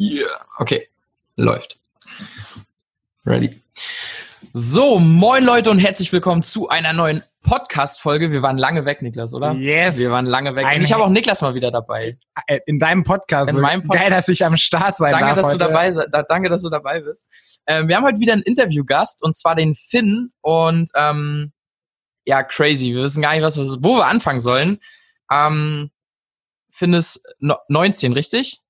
Yeah. Okay, läuft. Ready. So, moin Leute und herzlich willkommen zu einer neuen Podcast-Folge. Wir waren lange weg, Niklas, oder? Yes. Wir waren lange weg. Ein und ich habe auch Niklas mal wieder dabei. Äh, In deinem Podcast. In meinem Podcast. Geil, dass ich am Start sein Danke, darf dass du dabei da, danke, dass du dabei bist. Ähm, wir haben heute wieder einen Interviewgast und zwar den Finn und ähm, ja, crazy. Wir wissen gar nicht, was, wo wir anfangen sollen. Ähm, Finn ist no 19, richtig?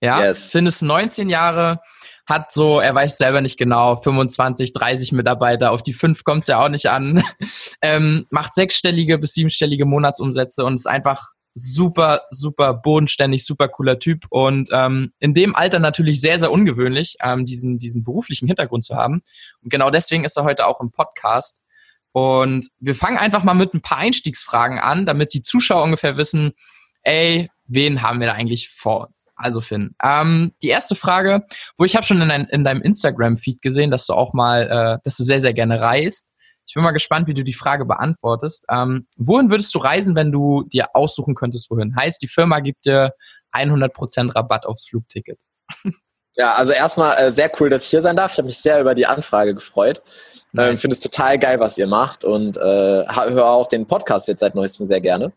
Ja. Yes. Finn ist 19 Jahre, hat so, er weiß selber nicht genau, 25, 30 Mitarbeiter, auf die fünf kommt es ja auch nicht an. ähm, macht sechsstellige bis siebenstellige Monatsumsätze und ist einfach super, super bodenständig, super cooler Typ und ähm, in dem Alter natürlich sehr, sehr ungewöhnlich, ähm, diesen, diesen beruflichen Hintergrund zu haben. Und genau deswegen ist er heute auch im Podcast. Und wir fangen einfach mal mit ein paar Einstiegsfragen an, damit die Zuschauer ungefähr wissen, ey, wen haben wir da eigentlich vor uns? Also Finn, ähm, die erste Frage, wo ich habe schon in, dein, in deinem Instagram-Feed gesehen, dass du auch mal, äh, dass du sehr, sehr gerne reist. Ich bin mal gespannt, wie du die Frage beantwortest. Ähm, wohin würdest du reisen, wenn du dir aussuchen könntest, wohin? Heißt, die Firma gibt dir 100% Rabatt aufs Flugticket. Ja, also erstmal äh, sehr cool, dass ich hier sein darf. Ich habe mich sehr über die Anfrage gefreut. Ähm, Finde es total geil, was ihr macht und äh, höre auch den Podcast jetzt seit neuestem sehr gerne.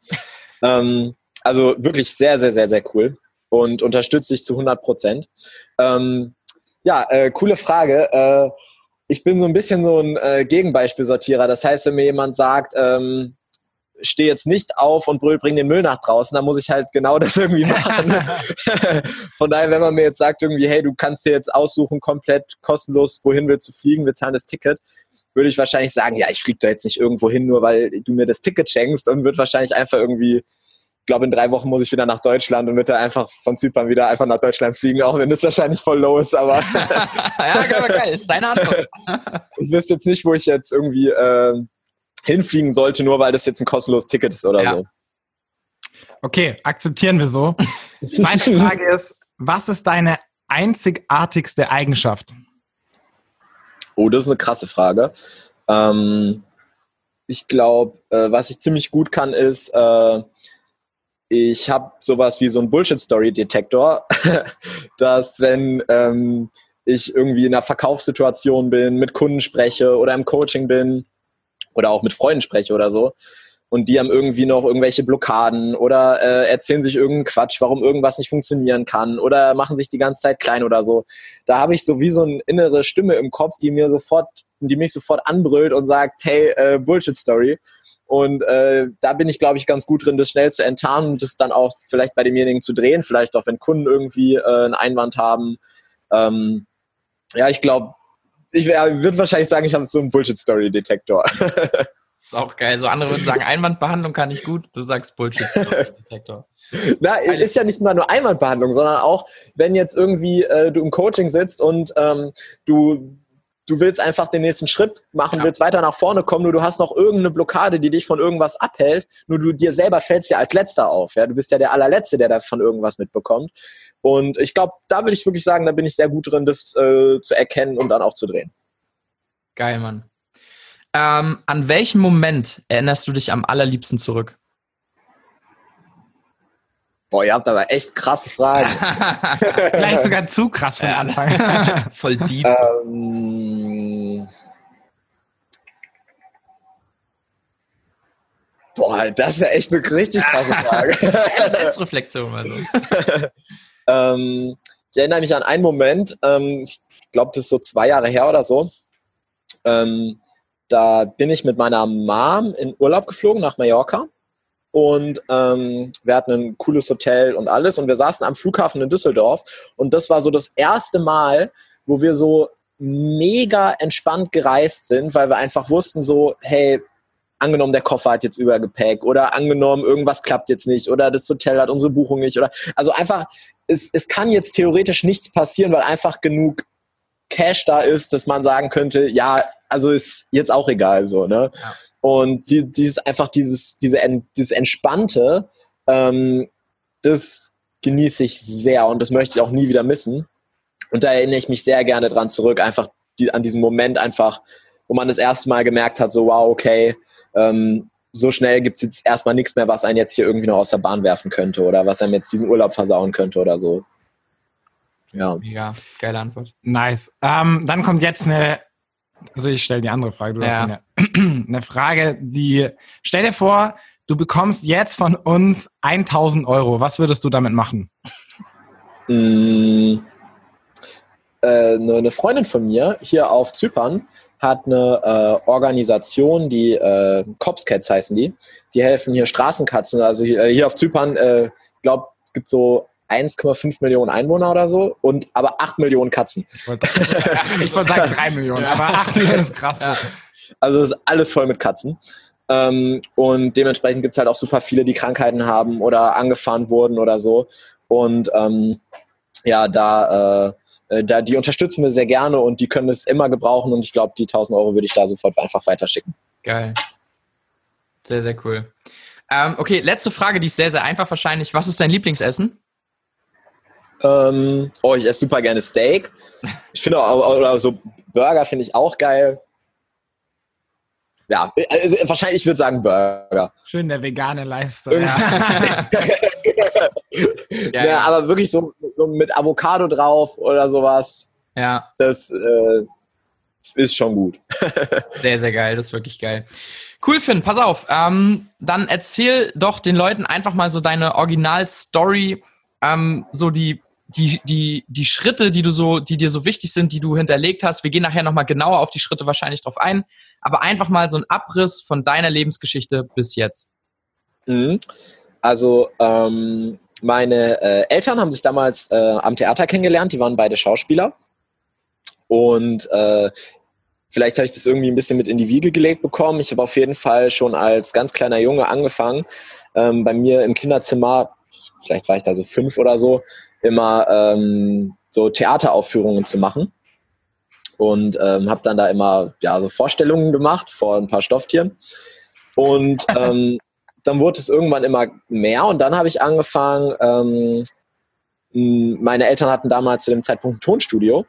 ähm, also wirklich sehr, sehr, sehr, sehr cool und unterstütze ich zu 100 Prozent. Ähm, ja, äh, coole Frage. Äh, ich bin so ein bisschen so ein äh, Gegenbeispielsortierer. Das heißt, wenn mir jemand sagt, ähm, steh jetzt nicht auf und brüll, bring den Müll nach draußen, dann muss ich halt genau das irgendwie machen. Von daher, wenn man mir jetzt sagt, irgendwie, hey, du kannst dir jetzt aussuchen, komplett kostenlos, wohin willst du fliegen, wir zahlen das Ticket, würde ich wahrscheinlich sagen, ja, ich fliege da jetzt nicht irgendwo hin, nur weil du mir das Ticket schenkst und würde wahrscheinlich einfach irgendwie, glaube, in drei Wochen muss ich wieder nach Deutschland und würde einfach von Zypern wieder einfach nach Deutschland fliegen, auch wenn das wahrscheinlich voll low ist, aber ja, aber geil, ist deine Antwort. ich wüsste jetzt nicht, wo ich jetzt irgendwie äh, hinfliegen sollte, nur weil das jetzt ein kostenloses Ticket ist oder Ja. so. Okay, akzeptieren wir so. Meine Frage ist, was ist deine einzigartigste Eigenschaft? Oh, das ist eine krasse Frage. Ähm, ich glaube, äh, was ich ziemlich gut kann, ist, äh, ich habe sowas wie so einen Bullshit-Story-Detektor, dass wenn ähm, ich irgendwie in einer Verkaufssituation bin, mit Kunden spreche oder im Coaching bin oder auch mit Freunden spreche oder so und die haben irgendwie noch irgendwelche Blockaden oder äh, erzählen sich irgendeinen Quatsch, warum irgendwas nicht funktionieren kann oder machen sich die ganze Zeit klein oder so. Da habe ich so wie so eine innere Stimme im Kopf, die mir sofort, die mich sofort anbrüllt und sagt, hey, äh, Bullshit Story. Und äh, da bin ich, glaube ich, ganz gut drin, das schnell zu enttarnen und das dann auch vielleicht bei demjenigen zu drehen, vielleicht auch, wenn Kunden irgendwie äh, einen Einwand haben. Ähm, ja, ich glaube, ich würde wahrscheinlich sagen, ich habe so einen Bullshit-Story-Detektor. ist auch geil. So andere würden sagen, Einwandbehandlung kann ich gut, du sagst Bullshit-Detektor. Na, es ist ja nicht mal nur Einwandbehandlung, sondern auch, wenn jetzt irgendwie äh, du im Coaching sitzt und ähm, du, du willst einfach den nächsten Schritt machen, Ja. willst weiter nach vorne kommen, nur du hast noch irgendeine Blockade, die dich von irgendwas abhält, nur du dir selber fällst ja als Letzter auf. Ja? Du bist ja der allerletzte, der davon irgendwas mitbekommt. Und ich glaube, da würde ich wirklich sagen, da bin ich sehr gut drin, das äh, zu erkennen und dann auch zu drehen. Geil, Mann. Ähm, an welchen Moment erinnerst du dich am allerliebsten zurück? Boah, ihr habt aber echt krasse Fragen. Vielleicht sogar zu krass für den Ja. Anfang. Voll deep. Ähm, boah, das ist echt eine richtig krasse Frage. Selbstreflexion also. ähm, ich erinnere mich an einen Moment, ähm, ich glaube, das ist so zwei Jahre her oder so. Ähm, da bin ich mit meiner Mom in Urlaub geflogen nach Mallorca. Und ähm, wir hatten ein cooles Hotel und alles. Und wir saßen am Flughafen in Düsseldorf. Und das war so das erste Mal, wo wir so mega entspannt gereist sind, weil wir einfach wussten so, hey, angenommen, der Koffer hat jetzt Übergepäck oder angenommen, irgendwas klappt jetzt nicht oder das Hotel hat unsere Buchung nicht oder also einfach, es, es kann jetzt theoretisch nichts passieren, weil einfach genug Cash da ist, dass man sagen könnte, ja, also ist jetzt auch egal so, ne? Ja. Und die, dieses einfach dieses, diese, dieses Entspannte, ähm, das genieße ich sehr und das möchte ich auch nie wieder missen. Und da erinnere ich mich sehr gerne dran zurück, einfach die, an diesen Moment einfach, wo man das erste Mal gemerkt hat, so wow, okay, ähm, so schnell gibt es jetzt erstmal nichts mehr, was einen jetzt hier irgendwie noch aus der Bahn werfen könnte oder was einem jetzt diesen Urlaub versauen könnte oder so. Ja. Ja, geile Antwort. Nice. Ähm, dann kommt jetzt eine, also ich stelle die andere Frage. Du ja. hast eine, eine Frage, die, stell dir vor, du bekommst jetzt von uns 1000 Euro. Was würdest du damit machen? Mm, äh, eine Freundin von mir hier auf Zypern hat eine äh, Organisation, die äh, Cops Cats heißen die. Die helfen hier Straßenkatzen. Also hier, hier auf Zypern, äh, glaube es gibt so 1,5 Millionen Einwohner oder so und aber 8 Millionen Katzen. Ich wollte wollt sagen 3 Millionen, aber 8 Millionen ist krass. Ja. Also es ist alles voll mit Katzen. Ähm, und dementsprechend gibt es halt auch super viele, die Krankheiten haben oder angefahren wurden oder so. Und ähm, ja, da, äh, äh da, die unterstützen wir sehr gerne und die können es immer gebrauchen und ich glaube, die 1000 Euro würde ich da sofort einfach weiterschicken. Geil. Sehr, sehr cool. Ähm, okay, letzte Frage, die ist sehr, sehr einfach wahrscheinlich. Was ist dein Lieblingsessen? Ähm, oh, ich esse super gerne Steak. Ich finde auch, oder so Burger finde ich auch geil. Ja, also wahrscheinlich, ich würde sagen Burger. Schön der vegane Lifestyle. Ja. ja, aber wirklich so, so, mit Avocado drauf oder sowas. Ja. Das äh, ist schon gut. sehr, sehr geil. Das ist wirklich geil. Cool, Finn. Pass auf. Ähm, dann erzähl doch den Leuten einfach mal so deine Original-Story. Ähm, so die die, die, die Schritte, die du so, die dir so wichtig sind, die du hinterlegt hast. Wir gehen nachher nochmal genauer auf die Schritte wahrscheinlich drauf ein, aber einfach mal so ein Abriss von deiner Lebensgeschichte bis jetzt. Mhm. Also, ähm, meine äh, Eltern haben sich damals äh, am Theater kennengelernt, die waren beide Schauspieler. Und äh, vielleicht habe ich das irgendwie ein bisschen mit in die Wiege gelegt bekommen. Ich habe auf jeden Fall schon als ganz kleiner Junge angefangen, ähm, bei mir im Kinderzimmer, vielleicht war ich da so fünf oder so, immer ähm, so Theateraufführungen zu machen. Und ähm, habe dann da immer ja, so Vorstellungen gemacht vor ein paar Stofftieren. Und ähm, dann wurde es irgendwann immer mehr und dann habe ich angefangen, ähm, meine Eltern hatten damals zu dem Zeitpunkt ein Tonstudio.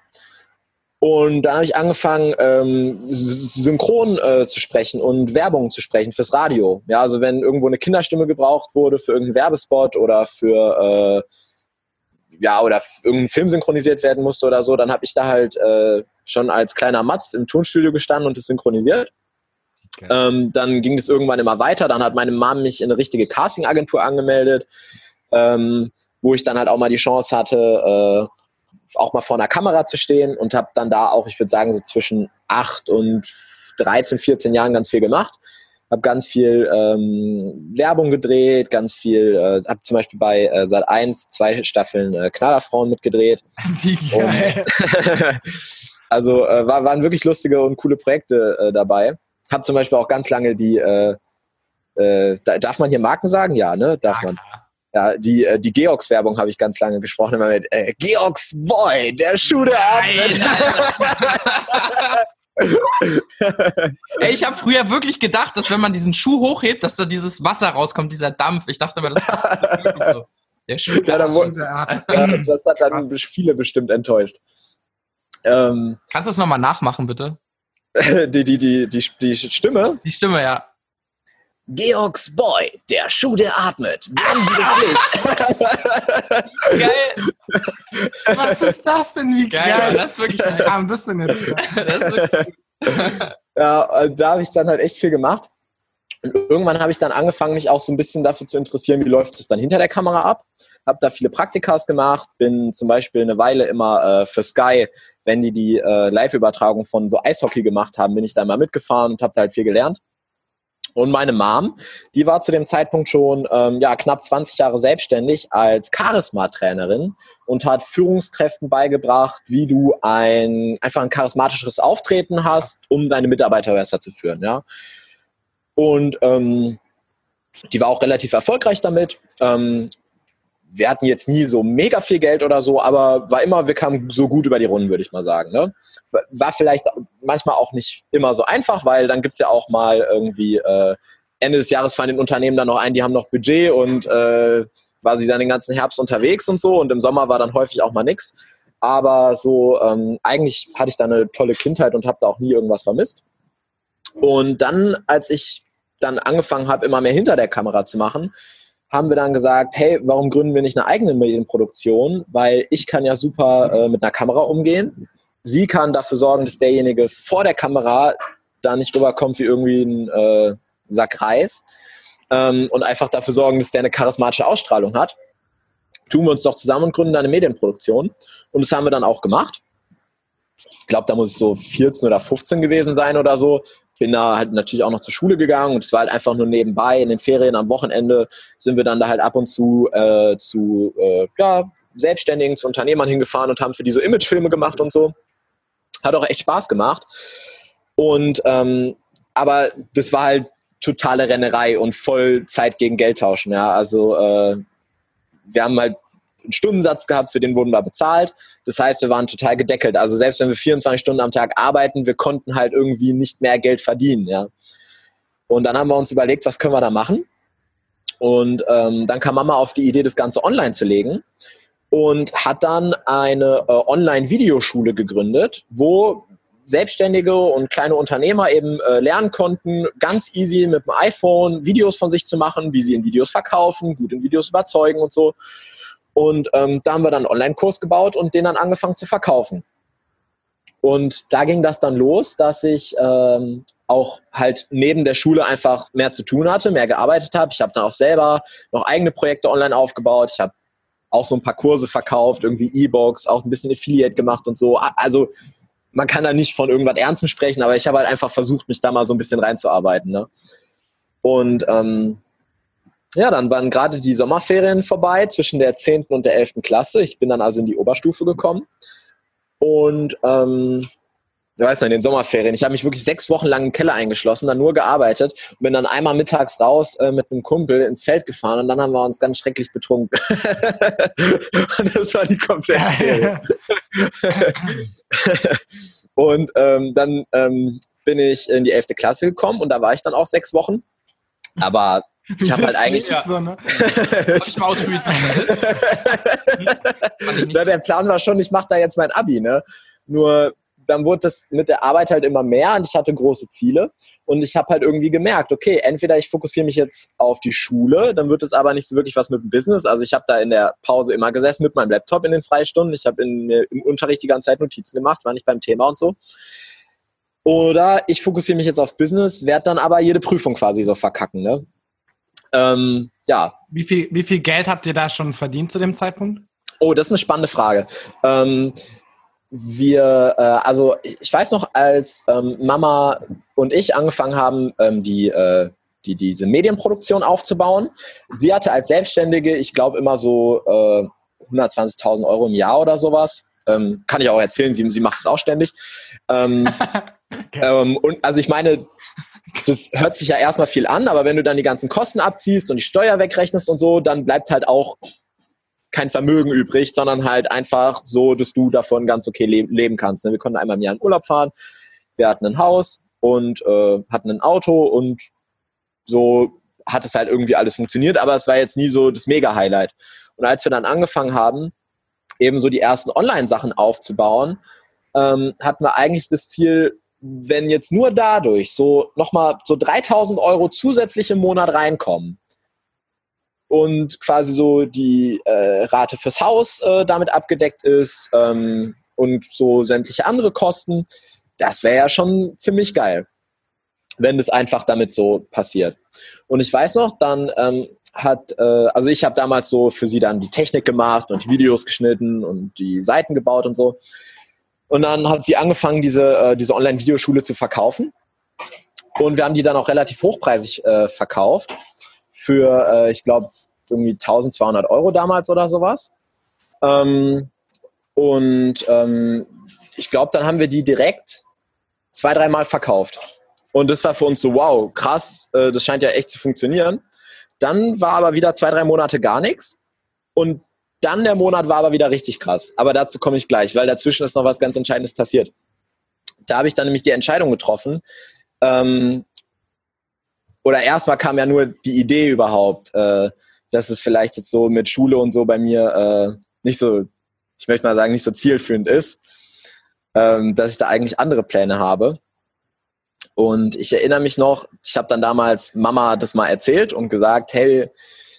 Und da habe ich angefangen, ähm, synchron äh, zu sprechen und Werbung zu sprechen fürs Radio. Ja, also wenn irgendwo eine Kinderstimme gebraucht wurde für irgendeinen Werbespot oder für äh, ja, oder irgendein Film synchronisiert werden musste oder so, dann habe ich da halt äh, schon als kleiner Matz im Tonstudio gestanden und es synchronisiert. Okay. Ähm, dann ging es irgendwann immer weiter. Dann hat meine Mom mich in eine richtige Casting-Agentur angemeldet, ähm, wo ich dann halt auch mal die Chance hatte, äh, auch mal vor einer Kamera zu stehen und habe dann da auch, ich würde sagen, so zwischen 8 und 13, 14 Jahren ganz viel gemacht habe ganz viel ähm, Werbung gedreht, ganz viel, äh, habe zum Beispiel bei äh, Sat 1 zwei Staffeln äh, Knallerfrauen mitgedreht. Wie geil. also äh, war, waren wirklich lustige und coole Projekte äh, dabei. Habe zum Beispiel auch ganz lange die, äh, äh, darf man hier Marken sagen? Ja, ne? Darf man. Ja, die, äh, die Georgs-Werbung habe ich ganz lange gesprochen, immer mit äh, Georgs Boy, der Schuh der Abend. Ey, ich habe früher wirklich gedacht, dass wenn man diesen Schuh hochhebt, dass da dieses Wasser rauskommt, dieser Dampf. Ich dachte immer, das ist so. Der Schuh, ja, der Schuh der ja, das hat dann viele bestimmt enttäuscht. Ähm, Kannst du es nochmal nachmachen, bitte? die, die, die, die, die Stimme? Die Stimme, ja. Georgs Boy, der Schuh, der atmet. geil. Was ist das denn? Wie geil. geil. Das ist wirklich geil. Ah, bist du jetzt. ja, äh, da habe ich dann halt echt viel gemacht. Und irgendwann habe ich dann angefangen, mich auch so ein bisschen dafür zu interessieren, wie läuft es dann hinter der Kamera ab. Habe da viele Praktikas gemacht, bin zum Beispiel eine Weile immer äh, für Sky, wenn die die äh, Live-Übertragung von so Eishockey gemacht haben, bin ich da mal mitgefahren und habe da halt viel gelernt. Und meine Mom, die war zu dem Zeitpunkt schon ähm, ja, knapp 20 Jahre selbstständig als Charisma-Trainerin und hat Führungskräften beigebracht, wie du ein einfach ein charismatischeres Auftreten hast, um deine Mitarbeiter besser zu führen. Ja? Und ähm, die war auch relativ erfolgreich damit. Ähm, wir hatten jetzt nie so mega viel Geld oder so, aber war immer, wir kamen so gut über die Runden, würde ich mal sagen. Ne? War vielleicht manchmal auch nicht immer so einfach, weil dann gibt es ja auch mal irgendwie äh, Ende des Jahres fallen den Unternehmen dann noch ein, die haben noch Budget und äh, war sie dann den ganzen Herbst unterwegs und so und im Sommer war dann häufig auch mal nichts. Aber so ähm, eigentlich hatte ich da eine tolle Kindheit und habe da auch nie irgendwas vermisst. Und dann, als ich dann angefangen habe, immer mehr hinter der Kamera zu machen, haben wir dann gesagt, hey, warum gründen wir nicht eine eigene Medienproduktion? Weil ich kann ja super äh, mit einer Kamera umgehen. Sie kann dafür sorgen, dass derjenige vor der Kamera da nicht rüberkommt wie irgendwie ein äh, Sack Reis. Ähm, und einfach dafür sorgen, dass der eine charismatische Ausstrahlung hat. Tun wir uns doch zusammen und gründen eine Medienproduktion. Und das haben wir dann auch gemacht. Ich glaube, da muss es so 14 oder 15 gewesen sein oder so bin da halt natürlich auch noch zur Schule gegangen und es war halt einfach nur nebenbei. In den Ferien am Wochenende sind wir dann da halt ab und zu äh, zu äh, ja, Selbstständigen, zu Unternehmern hingefahren und haben für die so Imagefilme gemacht und so. Hat auch echt Spaß gemacht. Und ähm, aber das war halt totale Rennerei und voll Zeit gegen Geld tauschen. Ja, also äh, wir haben halt einen Stundensatz gehabt, für den wurden wir bezahlt. Das heißt, wir waren total gedeckelt. Also selbst wenn wir 24 Stunden am Tag arbeiten, wir konnten halt irgendwie nicht mehr Geld verdienen. Ja. Und dann haben wir uns überlegt, was können wir da machen? Und ähm, dann kam Mama auf die Idee, das Ganze online zu legen und hat dann eine äh, Online-Videoschule gegründet, wo Selbstständige und kleine Unternehmer eben äh, lernen konnten, ganz easy mit dem iPhone Videos von sich zu machen, wie sie in Videos verkaufen, gut in Videos überzeugen und so. Und ähm, da haben wir dann einen Online-Kurs gebaut und den dann angefangen zu verkaufen. Und da ging das dann los, dass ich ähm, auch halt neben der Schule einfach mehr zu tun hatte, mehr gearbeitet habe. Ich habe dann auch selber noch eigene Projekte online aufgebaut. Ich habe auch so ein paar Kurse verkauft, irgendwie E-Books, auch ein bisschen Affiliate gemacht und so. Also man kann da nicht von irgendwas Ernstem sprechen, aber ich habe halt einfach versucht, mich da mal so ein bisschen reinzuarbeiten. Ne? Und ähm, ja, dann waren gerade die Sommerferien vorbei zwischen der 10. und der 11. Klasse. Ich bin dann also in die Oberstufe gekommen. Und ähm, du weißt noch, in den Sommerferien, ich habe mich wirklich sechs Wochen lang im Keller eingeschlossen, dann nur gearbeitet und bin dann einmal mittags raus äh, mit einem Kumpel ins Feld gefahren und dann haben wir uns ganz schrecklich betrunken. und das war die komplette Ferien. und ähm, dann ähm, bin ich in die 11. Klasse gekommen und da war ich dann auch sechs Wochen. Aber ich habe halt eigentlich. Ja. So, ne? ich mal ausführlich Na, der Plan war schon, ich mache da jetzt mein Abi, ne? Nur dann wurde das mit der Arbeit halt immer mehr und ich hatte große Ziele und ich habe halt irgendwie gemerkt, okay, entweder ich fokussiere mich jetzt auf die Schule, dann wird es aber nicht so wirklich was mit dem Business. Also ich habe da in der Pause immer gesessen mit meinem Laptop in den Freistunden. Ich habe im Unterricht die ganze Zeit Notizen gemacht, war nicht beim Thema und so. Oder ich fokussiere mich jetzt auf Business, werde dann aber jede Prüfung quasi so verkacken. Ne? Ähm, ja. Wie viel, wie viel Geld habt ihr da schon verdient zu dem Zeitpunkt? Oh, das ist eine spannende Frage. Ähm, wir, äh, also ich weiß noch, als ähm, Mama und ich angefangen haben, ähm, die, äh, die, diese Medienproduktion aufzubauen. Sie hatte als Selbstständige, ich glaube, immer so äh, 120.000 Euro im Jahr oder sowas. Ähm, kann ich auch erzählen, sie, sie macht es auch ständig. Ähm, okay. ähm, und also ich meine, das hört sich ja erstmal viel an, aber wenn du dann die ganzen Kosten abziehst und die Steuer wegrechnest und so, dann bleibt halt auch kein Vermögen übrig, sondern halt einfach so, dass du davon ganz okay le leben kannst. Wir konnten einmal im Jahr in Urlaub fahren, wir hatten ein Haus und äh, hatten ein Auto und so hat es halt irgendwie alles funktioniert, aber es war jetzt nie so das Mega-Highlight. Und als wir dann angefangen haben, eben so die ersten Online-Sachen aufzubauen, ähm, hatten wir eigentlich das Ziel, wenn jetzt nur dadurch so nochmal so 3000 Euro zusätzlich im Monat reinkommen und quasi so die äh, Rate fürs Haus äh, damit abgedeckt ist ähm, und so sämtliche andere Kosten, das wäre ja schon ziemlich geil, wenn das einfach damit so passiert. Und ich weiß noch, dann ähm, hat, äh, also ich habe damals so für sie dann die Technik gemacht und die Videos geschnitten und die Seiten gebaut und so. Und dann hat sie angefangen, diese, äh, diese Online-Videoschule zu verkaufen. Und wir haben die dann auch relativ hochpreisig äh, verkauft. Für, äh, ich glaube, irgendwie 1200 Euro damals oder sowas. Ähm, und ähm, ich glaube, dann haben wir die direkt zwei, dreimal verkauft. Und das war für uns so, wow, krass, äh, das scheint ja echt zu funktionieren. Dann war aber wieder zwei, drei Monate gar nichts. Und dann der Monat war aber wieder richtig krass. Aber dazu komme ich gleich, weil dazwischen ist noch was ganz Entscheidendes passiert. Da habe ich dann nämlich die Entscheidung getroffen. Ähm, oder erstmal kam ja nur die Idee überhaupt, äh, dass es vielleicht jetzt so mit Schule und so bei mir äh, nicht so, ich möchte mal sagen, nicht so zielführend ist, ähm, dass ich da eigentlich andere Pläne habe. Und ich erinnere mich noch, ich habe dann damals Mama das mal erzählt und gesagt, hey,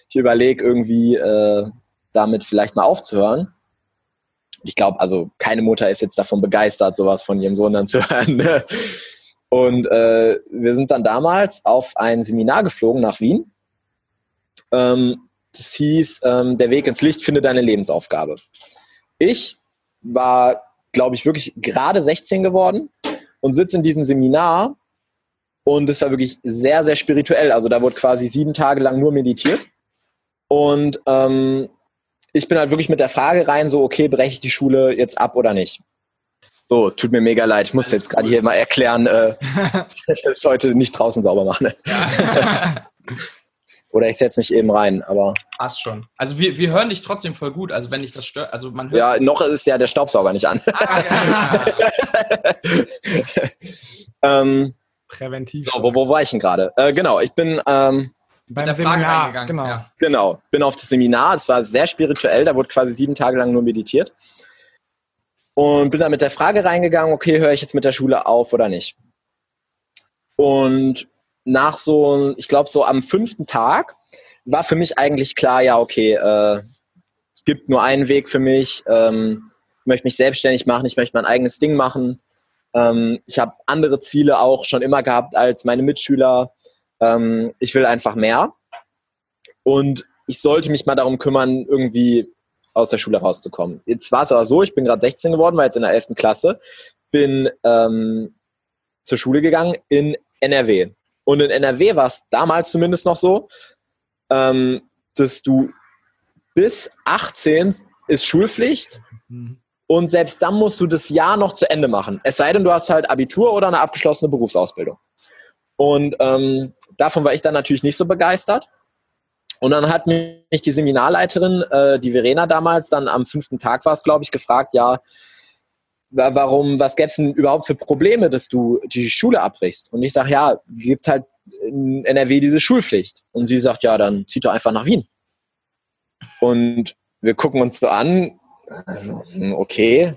ich überlege irgendwie äh, damit vielleicht mal aufzuhören. Ich glaube, also keine Mutter ist jetzt davon begeistert, sowas von ihrem Sohn dann zu hören. Ne? Und äh, wir sind dann damals auf ein Seminar geflogen nach Wien. Ähm, das hieß, ähm, der Weg ins Licht finde deine Lebensaufgabe. Ich war, glaube ich, wirklich gerade 16 geworden und sitze in diesem Seminar und es war wirklich sehr, sehr spirituell. Also da wurde quasi sieben Tage lang nur meditiert. Und ähm, ich bin halt wirklich mit der Frage rein, so, okay, breche ich die Schule jetzt ab oder nicht? So, tut mir mega leid. Ich muss jetzt gerade hier mal erklären, äh, dass heute nicht draußen sauber machen. Ja. Oder ich setze mich eben rein, aber. Passt schon. Also wir, wir hören dich trotzdem voll gut. Also wenn dich das stört, also man hört. Ja, noch ist ja der Staubsauger nicht an. Ah, ja. ähm, Präventiv. So, wo, wo war ich denn gerade? Äh, genau, ich bin ähm, beim Seminar gegangen. Genau. Ja. genau, bin auf das Seminar. Es war sehr spirituell. Da wurde quasi sieben Tage lang nur meditiert. Und bin dann mit der Frage reingegangen, okay, höre ich jetzt mit der Schule auf oder nicht? Und nach so, ich glaube, so am fünften Tag war für mich eigentlich klar, ja, okay, äh, es gibt nur einen Weg für mich. Ähm, ich möchte mich selbstständig machen, ich möchte mein eigenes Ding machen. Ähm, ich habe andere Ziele auch schon immer gehabt als meine Mitschüler. Ähm, ich will einfach mehr. Und ich sollte mich mal darum kümmern, irgendwie aus der Schule rauszukommen. Jetzt war es aber so, ich bin gerade 16 geworden, war jetzt in der 11. Klasse, bin ähm, zur Schule gegangen in NRW. Und in NRW war es damals zumindest noch so, ähm, dass du bis 18 ist Schulpflicht mhm. und selbst dann musst du das Jahr noch zu Ende machen. Es sei denn, du hast halt Abitur oder eine abgeschlossene Berufsausbildung. Und ähm, davon war ich dann natürlich nicht so begeistert. Und dann hat mich die Seminarleiterin, äh, die Verena damals, dann am fünften Tag war es, glaube ich, gefragt, ja, warum, was gäbe es denn überhaupt für Probleme, dass du die Schule abbrichst? Und ich sage, ja, gibt halt in NRW diese Schulpflicht. Und sie sagt, ja, dann zieht doch einfach nach Wien. Und wir gucken uns so an, also, hm, okay,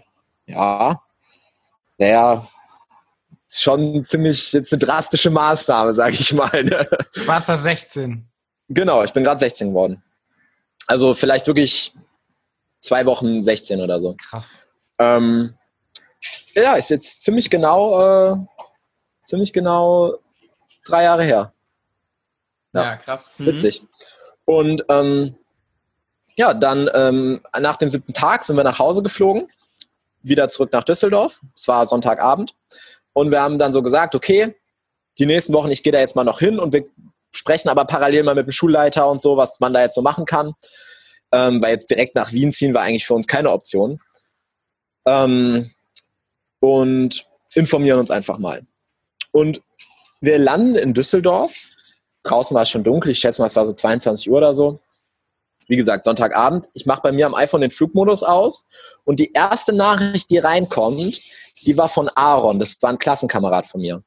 ja, naja, schon ziemlich jetzt eine drastische Maßnahme, sage ich mal. Ne? Du warst da 16. Genau, ich bin gerade 16 geworden. Also vielleicht wirklich zwei Wochen 16 oder so. Krass. Ähm, ja, ist jetzt ziemlich genau, äh, ziemlich genau drei Jahre her. Ja, ja krass. Mhm. Witzig. Und ähm, ja, dann ähm, nach dem siebten Tag sind wir nach Hause geflogen, wieder zurück nach Düsseldorf. Es war Sonntagabend. Und wir haben dann so gesagt, okay, die nächsten Wochen, ich gehe da jetzt mal noch hin und wir sprechen aber parallel mal mit dem Schulleiter und so, was man da jetzt so machen kann. Ähm, weil jetzt direkt nach Wien ziehen war eigentlich für uns keine Option. Ähm, und informieren uns einfach mal. Und wir landen in Düsseldorf. Draußen war es schon dunkel. Ich schätze mal, es war so 22 Uhr oder so. Wie gesagt, Sonntagabend. Ich mache bei mir am iPhone den Flugmodus aus. Und die erste Nachricht, die reinkommt, die war von Aaron. Das war ein Klassenkamerad von mir.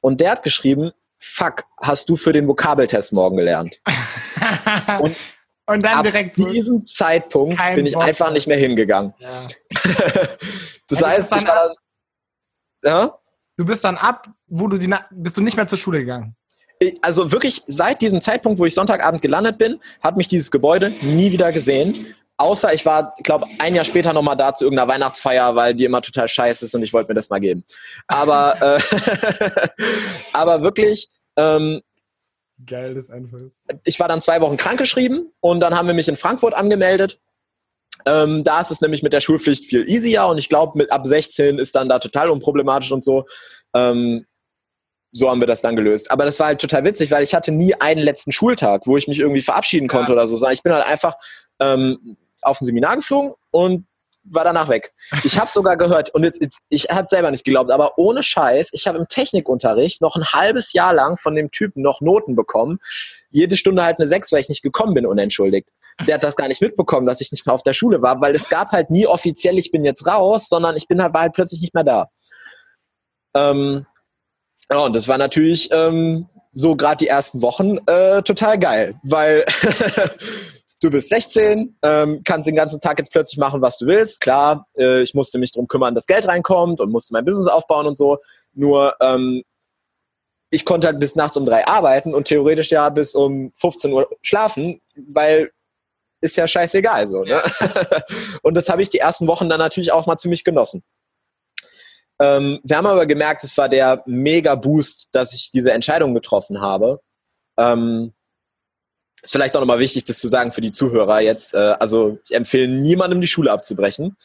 Und der hat geschrieben, fuck, hast du für den Vokabeltest morgen gelernt? Und, und dann ab direkt diesem Zeitpunkt bin ich Bock einfach nicht mehr hingegangen. Ja. das also heißt, ich war ja? Du bist dann ab, wo du die, bist du nicht mehr zur Schule gegangen? Also wirklich seit diesem Zeitpunkt, wo ich Sonntagabend gelandet bin, hat mich dieses Gebäude nie wieder gesehen. Außer ich war, ich glaube, ein Jahr später nochmal da zu irgendeiner Weihnachtsfeier, weil die immer total scheiße ist und ich wollte mir das mal geben. Aber, äh, aber wirklich, ähm, Geil, das einfach ist. Ich war dann zwei Wochen krankgeschrieben und dann haben wir mich in Frankfurt angemeldet ähm, da ist es nämlich mit der Schulpflicht viel easier und ich glaube, mit ab 16 ist dann da total unproblematisch und so. Ähm, so haben wir das dann gelöst. Aber das war halt total witzig, weil ich hatte nie einen letzten Schultag, wo ich mich irgendwie verabschieden konnte ja. oder so, ich bin halt einfach ähm, auf ein Seminar geflogen und war danach weg. Ich habe sogar gehört, und jetzt, jetzt ich habe selber nicht geglaubt, aber ohne Scheiß, ich habe im Technikunterricht noch ein halbes Jahr lang von dem Typen noch Noten bekommen. Jede Stunde halt eine 6, weil ich nicht gekommen bin, unentschuldigt der hat das gar nicht mitbekommen, dass ich nicht mehr auf der Schule war, weil es gab halt nie offiziell, ich bin jetzt raus, sondern ich bin halt, war halt plötzlich nicht mehr da. Ähm, ja, und das war natürlich ähm, so gerade die ersten Wochen äh, total geil, weil du bist 16, ähm, kannst den ganzen Tag jetzt plötzlich machen, was du willst. Klar, äh, ich musste mich darum kümmern, dass Geld reinkommt und musste mein Business aufbauen und so. Nur ähm, ich konnte halt bis nachts um drei arbeiten und theoretisch ja bis um 15 Uhr schlafen, weil ist ja scheißegal so. Ne? und das habe ich die ersten Wochen dann natürlich auch mal ziemlich genossen. Ähm, wir haben aber gemerkt, es war der mega Boost, dass ich diese Entscheidung getroffen habe. Ähm, ist vielleicht auch nochmal wichtig, das zu sagen für die Zuhörer jetzt. Äh, also ich empfehle niemandem die Schule abzubrechen.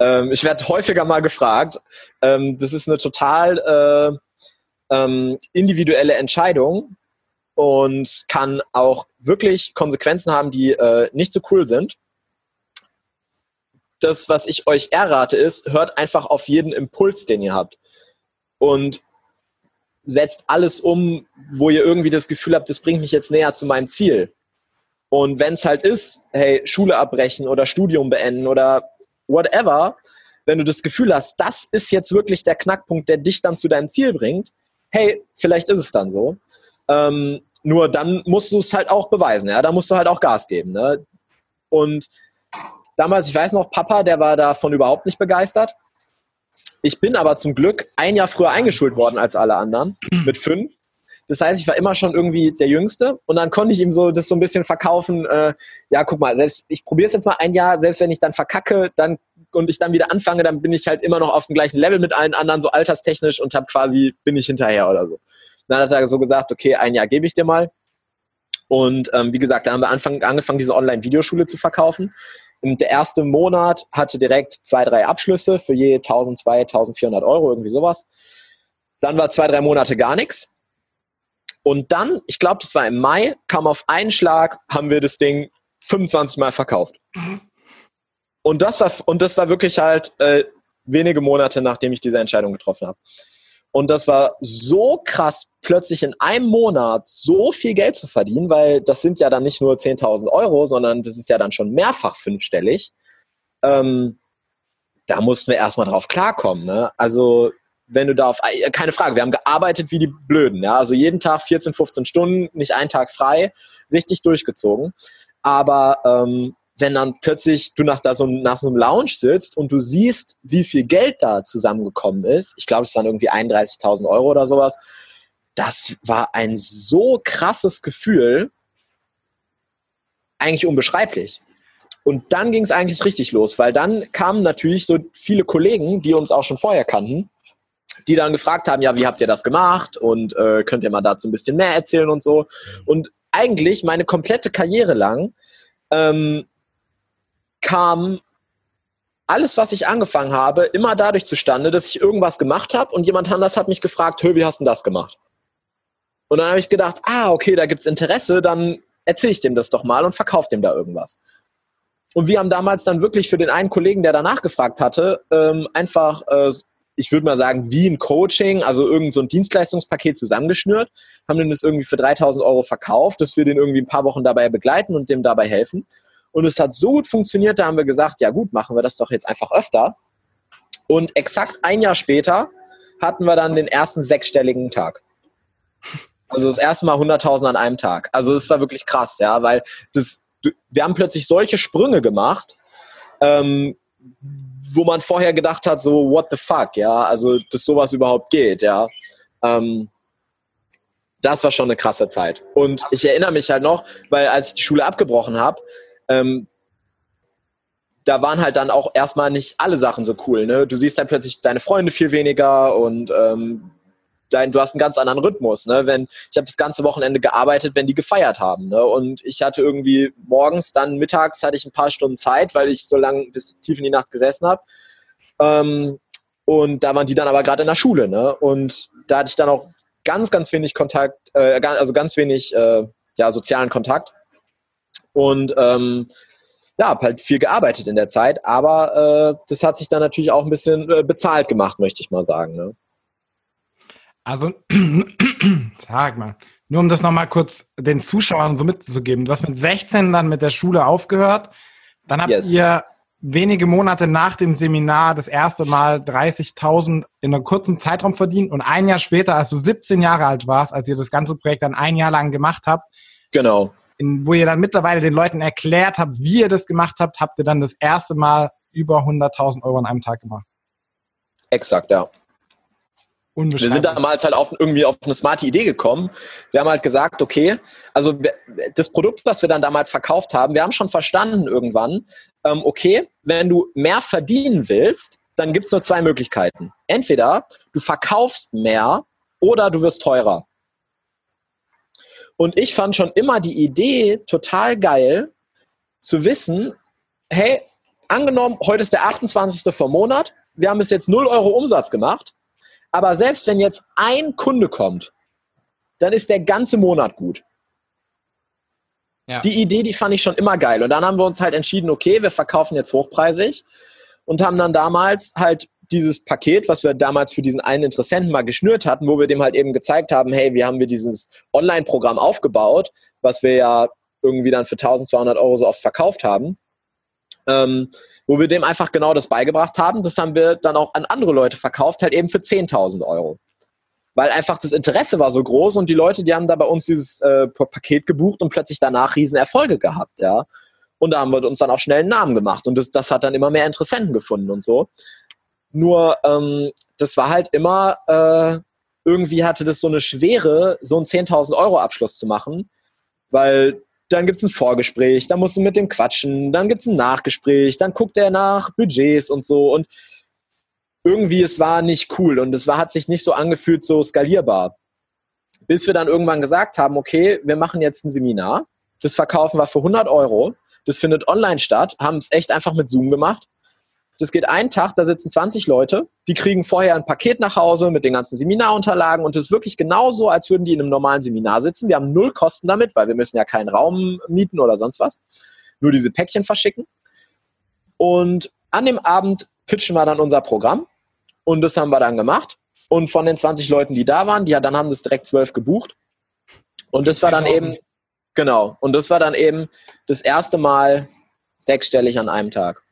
Ähm, ich werde häufiger mal gefragt. Ähm, das ist eine total äh, ähm, individuelle Entscheidung und kann auch wirklich Konsequenzen haben, die äh, nicht so cool sind. Das, was ich euch errate, ist, hört einfach auf jeden Impuls, den ihr habt. Und setzt alles um, wo ihr irgendwie das Gefühl habt, das bringt mich jetzt näher zu meinem Ziel. Und wenn es halt ist, hey, Schule abbrechen oder Studium beenden oder whatever, wenn du das Gefühl hast, das ist jetzt wirklich der Knackpunkt, der dich dann zu deinem Ziel bringt, hey, vielleicht ist es dann so. Ähm, nur dann musst du es halt auch beweisen, ja. Da musst du halt auch Gas geben. Ne? Und damals, ich weiß noch, Papa, der war davon überhaupt nicht begeistert. Ich bin aber zum Glück ein Jahr früher eingeschult worden als alle anderen, mit fünf. Das heißt, ich war immer schon irgendwie der Jüngste und dann konnte ich ihm so das so ein bisschen verkaufen. Äh, ja, guck mal, selbst ich probiere es jetzt mal ein Jahr, selbst wenn ich dann verkacke, dann und ich dann wieder anfange, dann bin ich halt immer noch auf dem gleichen Level mit allen anderen, so alterstechnisch und habe quasi bin ich hinterher oder so. Dann hat er so gesagt, okay, ein Jahr gebe ich dir mal. Und ähm, wie gesagt, da haben wir Anfang, angefangen, diese Online-Videoschule zu verkaufen. Und der erste Monat hatte direkt zwei, drei Abschlüsse für je 1000, 2400 Euro, irgendwie sowas. Dann war zwei, drei Monate gar nichts. Und dann, ich glaube, das war im Mai, kam auf einen Schlag, haben wir das Ding 25 Mal verkauft. Und das war, und das war wirklich halt äh, wenige Monate, nachdem ich diese Entscheidung getroffen habe. Und das war so krass, plötzlich in einem Monat so viel Geld zu verdienen, weil das sind ja dann nicht nur 10.000 Euro, sondern das ist ja dann schon mehrfach fünfstellig. Ähm, da mussten wir erstmal drauf klarkommen. Ne? Also wenn du da auf, äh, keine Frage, wir haben gearbeitet wie die Blöden. Ja? Also jeden Tag 14, 15 Stunden, nicht einen Tag frei, richtig durchgezogen. Aber ähm, wenn dann plötzlich du nach, da so, nach so einem Lounge sitzt und du siehst, wie viel Geld da zusammengekommen ist, ich glaube, es waren irgendwie 31.000 Euro oder sowas, das war ein so krasses Gefühl, eigentlich unbeschreiblich. Und dann ging es eigentlich richtig los, weil dann kamen natürlich so viele Kollegen, die uns auch schon vorher kannten, die dann gefragt haben, ja, wie habt ihr das gemacht und äh, könnt ihr mal dazu ein bisschen mehr erzählen und so. Und eigentlich meine komplette Karriere lang ähm, kam alles, was ich angefangen habe, immer dadurch zustande, dass ich irgendwas gemacht habe und jemand anders hat mich gefragt, Hö, wie hast du das gemacht? Und dann habe ich gedacht, ah, okay, da gibt es Interesse, dann erzähle ich dem das doch mal und verkaufe dem da irgendwas. Und wir haben damals dann wirklich für den einen Kollegen, der danach gefragt hatte, ähm, einfach, äh, ich würde mal sagen, wie ein Coaching, also irgend so ein Dienstleistungspaket zusammengeschnürt, haben dem das irgendwie für 3000 Euro verkauft, dass wir den irgendwie ein paar Wochen dabei begleiten und dem dabei helfen. Und es hat so gut funktioniert, da haben wir gesagt, ja gut, machen wir das doch jetzt einfach öfter. Und exakt ein Jahr später hatten wir dann den ersten sechsstelligen Tag. Also das erste Mal 100.000 an einem Tag. Also das war wirklich krass, ja, weil das, wir haben plötzlich solche Sprünge gemacht, ähm, wo man vorher gedacht hat, so what the fuck, ja, also dass sowas überhaupt geht, ja. Ähm, das war schon eine krasse Zeit. Und ich erinnere mich halt noch, weil als ich die Schule abgebrochen habe, ähm, da waren halt dann auch erstmal nicht alle Sachen so cool. Ne? Du siehst dann plötzlich deine Freunde viel weniger und ähm, dein, du hast einen ganz anderen Rhythmus. Ne? Wenn, ich habe das ganze Wochenende gearbeitet, wenn die gefeiert haben. Ne? Und ich hatte irgendwie morgens, dann mittags hatte ich ein paar Stunden Zeit, weil ich so lange bis tief in die Nacht gesessen habe. Ähm, und da waren die dann aber gerade in der Schule. Ne? Und da hatte ich dann auch ganz, ganz wenig Kontakt, äh, also ganz wenig äh, ja, sozialen Kontakt. Und ähm, ja, habe halt viel gearbeitet in der Zeit, aber äh, das hat sich dann natürlich auch ein bisschen äh, bezahlt gemacht, möchte ich mal sagen. Ne? Also, sag mal, nur um das nochmal kurz den Zuschauern so mitzugeben. Du hast mit 16 dann mit der Schule aufgehört. Dann habt yes. ihr wenige Monate nach dem Seminar das erste Mal 30.000 in einem kurzen Zeitraum verdient und ein Jahr später, als du 17 Jahre alt warst, als ihr das ganze Projekt dann ein Jahr lang gemacht habt, genau in, wo ihr dann mittlerweile den Leuten erklärt habt, wie ihr das gemacht habt, habt ihr dann das erste Mal über 100.000 Euro an einem Tag gemacht. Exakt, ja. Wir sind damals halt auf, irgendwie auf eine smarte Idee gekommen. Wir haben halt gesagt, okay, also das Produkt, was wir dann damals verkauft haben, wir haben schon verstanden irgendwann, ähm, okay, wenn du mehr verdienen willst, dann gibt es nur zwei Möglichkeiten. Entweder du verkaufst mehr oder du wirst teurer. Und ich fand schon immer die Idee total geil, zu wissen, hey, angenommen, heute ist der 28. vom Monat, wir haben bis jetzt 0 Euro Umsatz gemacht, aber selbst wenn jetzt ein Kunde kommt, dann ist der ganze Monat gut. Ja. Die Idee, die fand ich schon immer geil. Und dann haben wir uns halt entschieden, okay, wir verkaufen jetzt hochpreisig und haben dann damals halt dieses Paket, was wir damals für diesen einen Interessenten mal geschnürt hatten, wo wir dem halt eben gezeigt haben, hey, wie haben wir dieses Online-Programm aufgebaut, was wir ja irgendwie dann für 1200 Euro so oft verkauft haben, ähm, wo wir dem einfach genau das beigebracht haben. Das haben wir dann auch an andere Leute verkauft, halt eben für 10.000 Euro. Weil einfach das Interesse war so groß und die Leute, die haben da bei uns dieses äh, Paket gebucht und plötzlich danach riesen Erfolge gehabt, ja. Und da haben wir uns dann auch schnell einen Namen gemacht und das, das hat dann immer mehr Interessenten gefunden und so. Nur ähm, das war halt immer, äh, irgendwie hatte das so eine Schwere, so einen 10.000 Euro Abschluss zu machen, weil dann gibt es ein Vorgespräch, dann musst du mit dem quatschen, dann gibt es ein Nachgespräch, dann guckt er nach Budgets und so. Und irgendwie, es war nicht cool und es war, hat sich nicht so angefühlt, so skalierbar. Bis wir dann irgendwann gesagt haben, okay, wir machen jetzt ein Seminar, das verkaufen wir für 100 Euro, das findet online statt, haben es echt einfach mit Zoom gemacht das geht einen Tag, da sitzen 20 Leute, die kriegen vorher ein Paket nach Hause mit den ganzen Seminarunterlagen und es ist wirklich genauso, als würden die in einem normalen Seminar sitzen. Wir haben null Kosten damit, weil wir müssen ja keinen Raum mieten oder sonst was. Nur diese Päckchen verschicken. Und an dem Abend pitchen wir dann unser Programm und das haben wir dann gemacht. Und von den 20 Leuten, die da waren, die ja dann haben das direkt zwölf gebucht. Und das war dann eben, genau, und das war dann eben das erste Mal sechsstellig an einem Tag.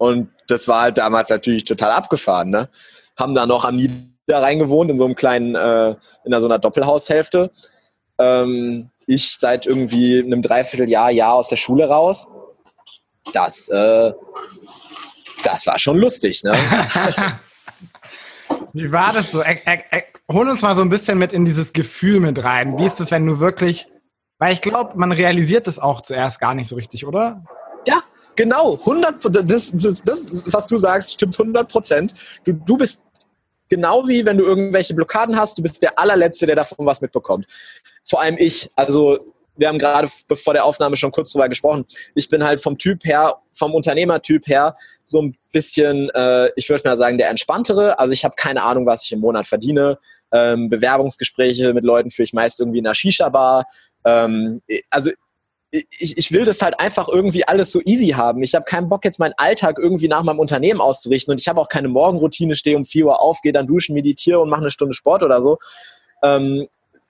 Und das war halt damals natürlich total abgefahren. Ne? Haben da noch am Niederrhein gewohnt, in so einem kleinen, äh, in so einer Doppelhaushälfte. Ähm, ich seit irgendwie einem Dreivierteljahr, Jahr aus der Schule raus. Das, äh, das war schon lustig, ne? Wie war das so? Ä hol uns mal so ein bisschen mit in dieses Gefühl mit rein. Wie ist es, wenn du wirklich, weil ich glaube, man realisiert das auch zuerst gar nicht so richtig, oder? Genau, 100 das, das, das, was du sagst, stimmt 100 Prozent. Du, du bist genau wie wenn du irgendwelche Blockaden hast, du bist der allerletzte, der davon was mitbekommt. Vor allem ich. Also wir haben gerade bevor der Aufnahme schon kurz drüber gesprochen. Ich bin halt vom Typ her, vom Unternehmertyp her, so ein bisschen, äh, ich würde mal sagen, der entspanntere. Also ich habe keine Ahnung, was ich im Monat verdiene. Ähm, Bewerbungsgespräche mit Leuten führe ich meist irgendwie in einer Shisha-Bar. Ähm, also ich, ich will das halt einfach irgendwie alles so easy haben. Ich habe keinen Bock, jetzt meinen Alltag irgendwie nach meinem Unternehmen auszurichten und ich habe auch keine Morgenroutine, stehe um 4 Uhr auf, gehe dann duschen, meditiere und mache eine Stunde Sport oder so. Ähm,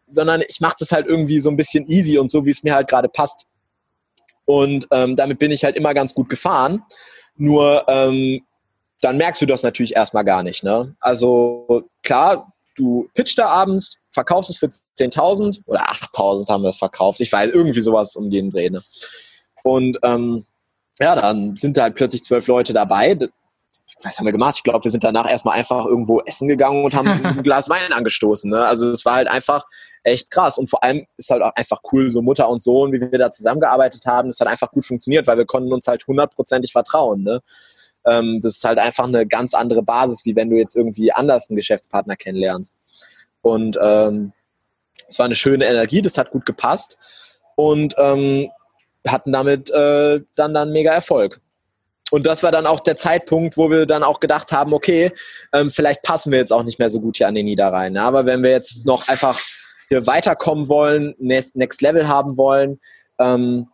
sondern ich mache das halt irgendwie so ein bisschen easy und so, wie es mir halt gerade passt. Und ähm, damit bin ich halt immer ganz gut gefahren. Nur ähm, dann merkst du das natürlich erstmal gar nicht. Ne? Also klar, du pitchst da abends, verkaufst es für 10.000 oder 8.000 haben wir es verkauft. Ich weiß, irgendwie sowas um den Dreh. Ne? Und ähm, ja, dann sind da halt plötzlich zwölf Leute dabei. Was haben wir gemacht? Ich glaube, wir sind danach erstmal einfach irgendwo essen gegangen und haben ein Glas Wein angestoßen. Ne? Also es war halt einfach echt krass. Und vor allem ist halt auch einfach cool, so Mutter und Sohn, wie wir da zusammengearbeitet haben. Das hat einfach gut funktioniert, weil wir konnten uns halt hundertprozentig vertrauen. Ne? Ähm, das ist halt einfach eine ganz andere Basis, wie wenn du jetzt irgendwie anders einen Geschäftspartner kennenlernst. Und ähm, es war eine schöne Energie, das hat gut gepasst und ähm, hatten damit äh, dann dann mega Erfolg. Und das war dann auch der Zeitpunkt, wo wir dann auch gedacht haben, okay, ähm, vielleicht passen wir jetzt auch nicht mehr so gut hier an den Niederrhein. Ne? Aber wenn wir jetzt noch einfach hier weiterkommen wollen, Next, Next Level haben wollen, ähm,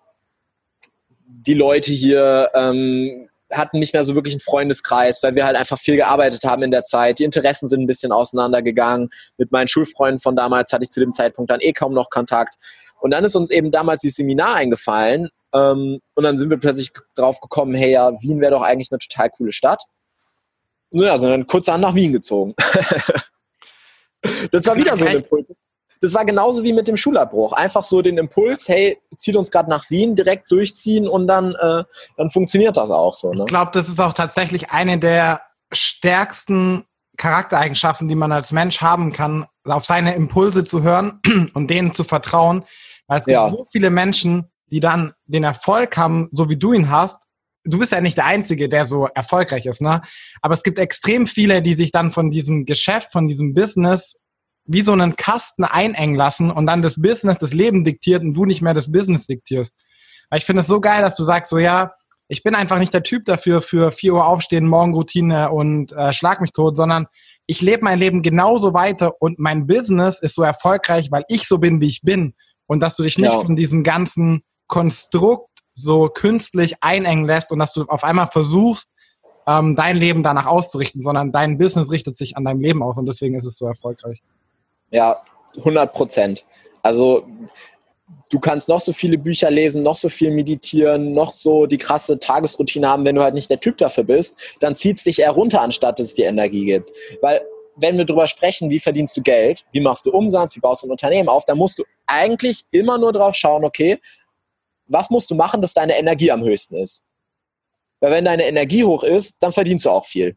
die Leute hier ähm, hatten nicht mehr so wirklich einen Freundeskreis, weil wir halt einfach viel gearbeitet haben in der Zeit. Die Interessen sind ein bisschen auseinandergegangen. Mit meinen Schulfreunden von damals hatte ich zu dem Zeitpunkt dann eh kaum noch Kontakt. Und dann ist uns eben damals dieses Seminar eingefallen. Ähm, und dann sind wir plötzlich drauf gekommen, hey ja, Wien wäre doch eigentlich eine total coole Stadt. Naja, sondern kurzerhand nach Wien gezogen. das war wieder so ein Impuls das war genauso wie mit dem Schulabbruch. Einfach so den Impuls, hey, zieht uns gerade nach Wien, direkt durchziehen und dann, äh, dann funktioniert das auch so. Ne? Ich glaube, das ist auch tatsächlich eine der stärksten Charaktereigenschaften, die man als Mensch haben kann, auf seine Impulse zu hören und denen zu vertrauen. Weil es ja. gibt so viele Menschen, die dann den Erfolg haben, so wie du ihn hast. Du bist ja nicht der Einzige, der so erfolgreich ist, ne? Aber es gibt extrem viele, die sich dann von diesem Geschäft, von diesem Business wie so einen Kasten einengen lassen und dann das Business das Leben diktiert und du nicht mehr das Business diktierst. Weil ich finde es so geil, dass du sagst, so ja, ich bin einfach nicht der Typ dafür, für 4 Uhr aufstehen, Morgenroutine und äh, schlag mich tot, sondern ich lebe mein Leben genauso weiter und mein Business ist so erfolgreich, weil ich so bin, wie ich bin. Und dass du dich nicht ja. von diesem ganzen Konstrukt so künstlich einengen lässt und dass du auf einmal versuchst, ähm, dein Leben danach auszurichten, sondern dein Business richtet sich an deinem Leben aus und deswegen ist es so erfolgreich. Ja, 100 Prozent. Also du kannst noch so viele Bücher lesen, noch so viel meditieren, noch so die krasse Tagesroutine haben, wenn du halt nicht der Typ dafür bist, dann zieht es dich eher runter, anstatt dass es dir Energie gibt. Weil wenn wir darüber sprechen, wie verdienst du Geld, wie machst du Umsatz, wie baust du ein Unternehmen auf, dann musst du eigentlich immer nur drauf schauen, okay, was musst du machen, dass deine Energie am höchsten ist. Weil wenn deine Energie hoch ist, dann verdienst du auch viel.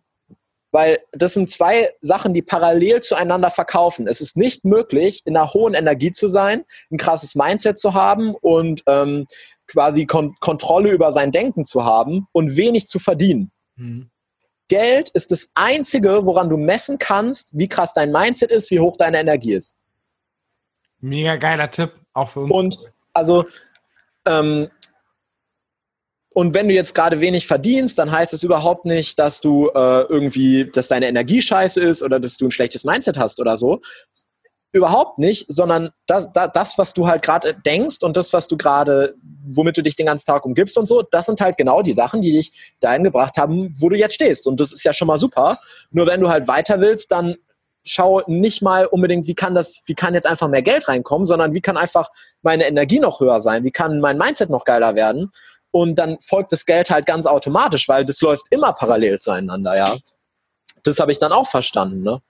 Weil das sind zwei Sachen, die parallel zueinander verkaufen. Es ist nicht möglich, in einer hohen Energie zu sein, ein krasses Mindset zu haben und ähm, quasi Kon Kontrolle über sein Denken zu haben und wenig zu verdienen. Mhm. Geld ist das Einzige, woran du messen kannst, wie krass dein Mindset ist, wie hoch deine Energie ist. Mega geiler Tipp, auch für uns. Und also ähm, und wenn du jetzt gerade wenig verdienst, dann heißt es überhaupt nicht, dass du äh, irgendwie, dass deine Energie scheiße ist oder dass du ein schlechtes Mindset hast oder so. Überhaupt nicht, sondern das, das was du halt gerade denkst und das, was du gerade, womit du dich den ganzen Tag umgibst und so, das sind halt genau die Sachen, die dich dahin gebracht haben, wo du jetzt stehst. Und das ist ja schon mal super. Nur wenn du halt weiter willst, dann schau nicht mal unbedingt, wie kann das, wie kann jetzt einfach mehr Geld reinkommen, sondern wie kann einfach meine Energie noch höher sein, wie kann mein Mindset noch geiler werden und dann folgt das Geld halt ganz automatisch, weil das läuft immer parallel zueinander, ja. Das habe ich dann auch verstanden, ne?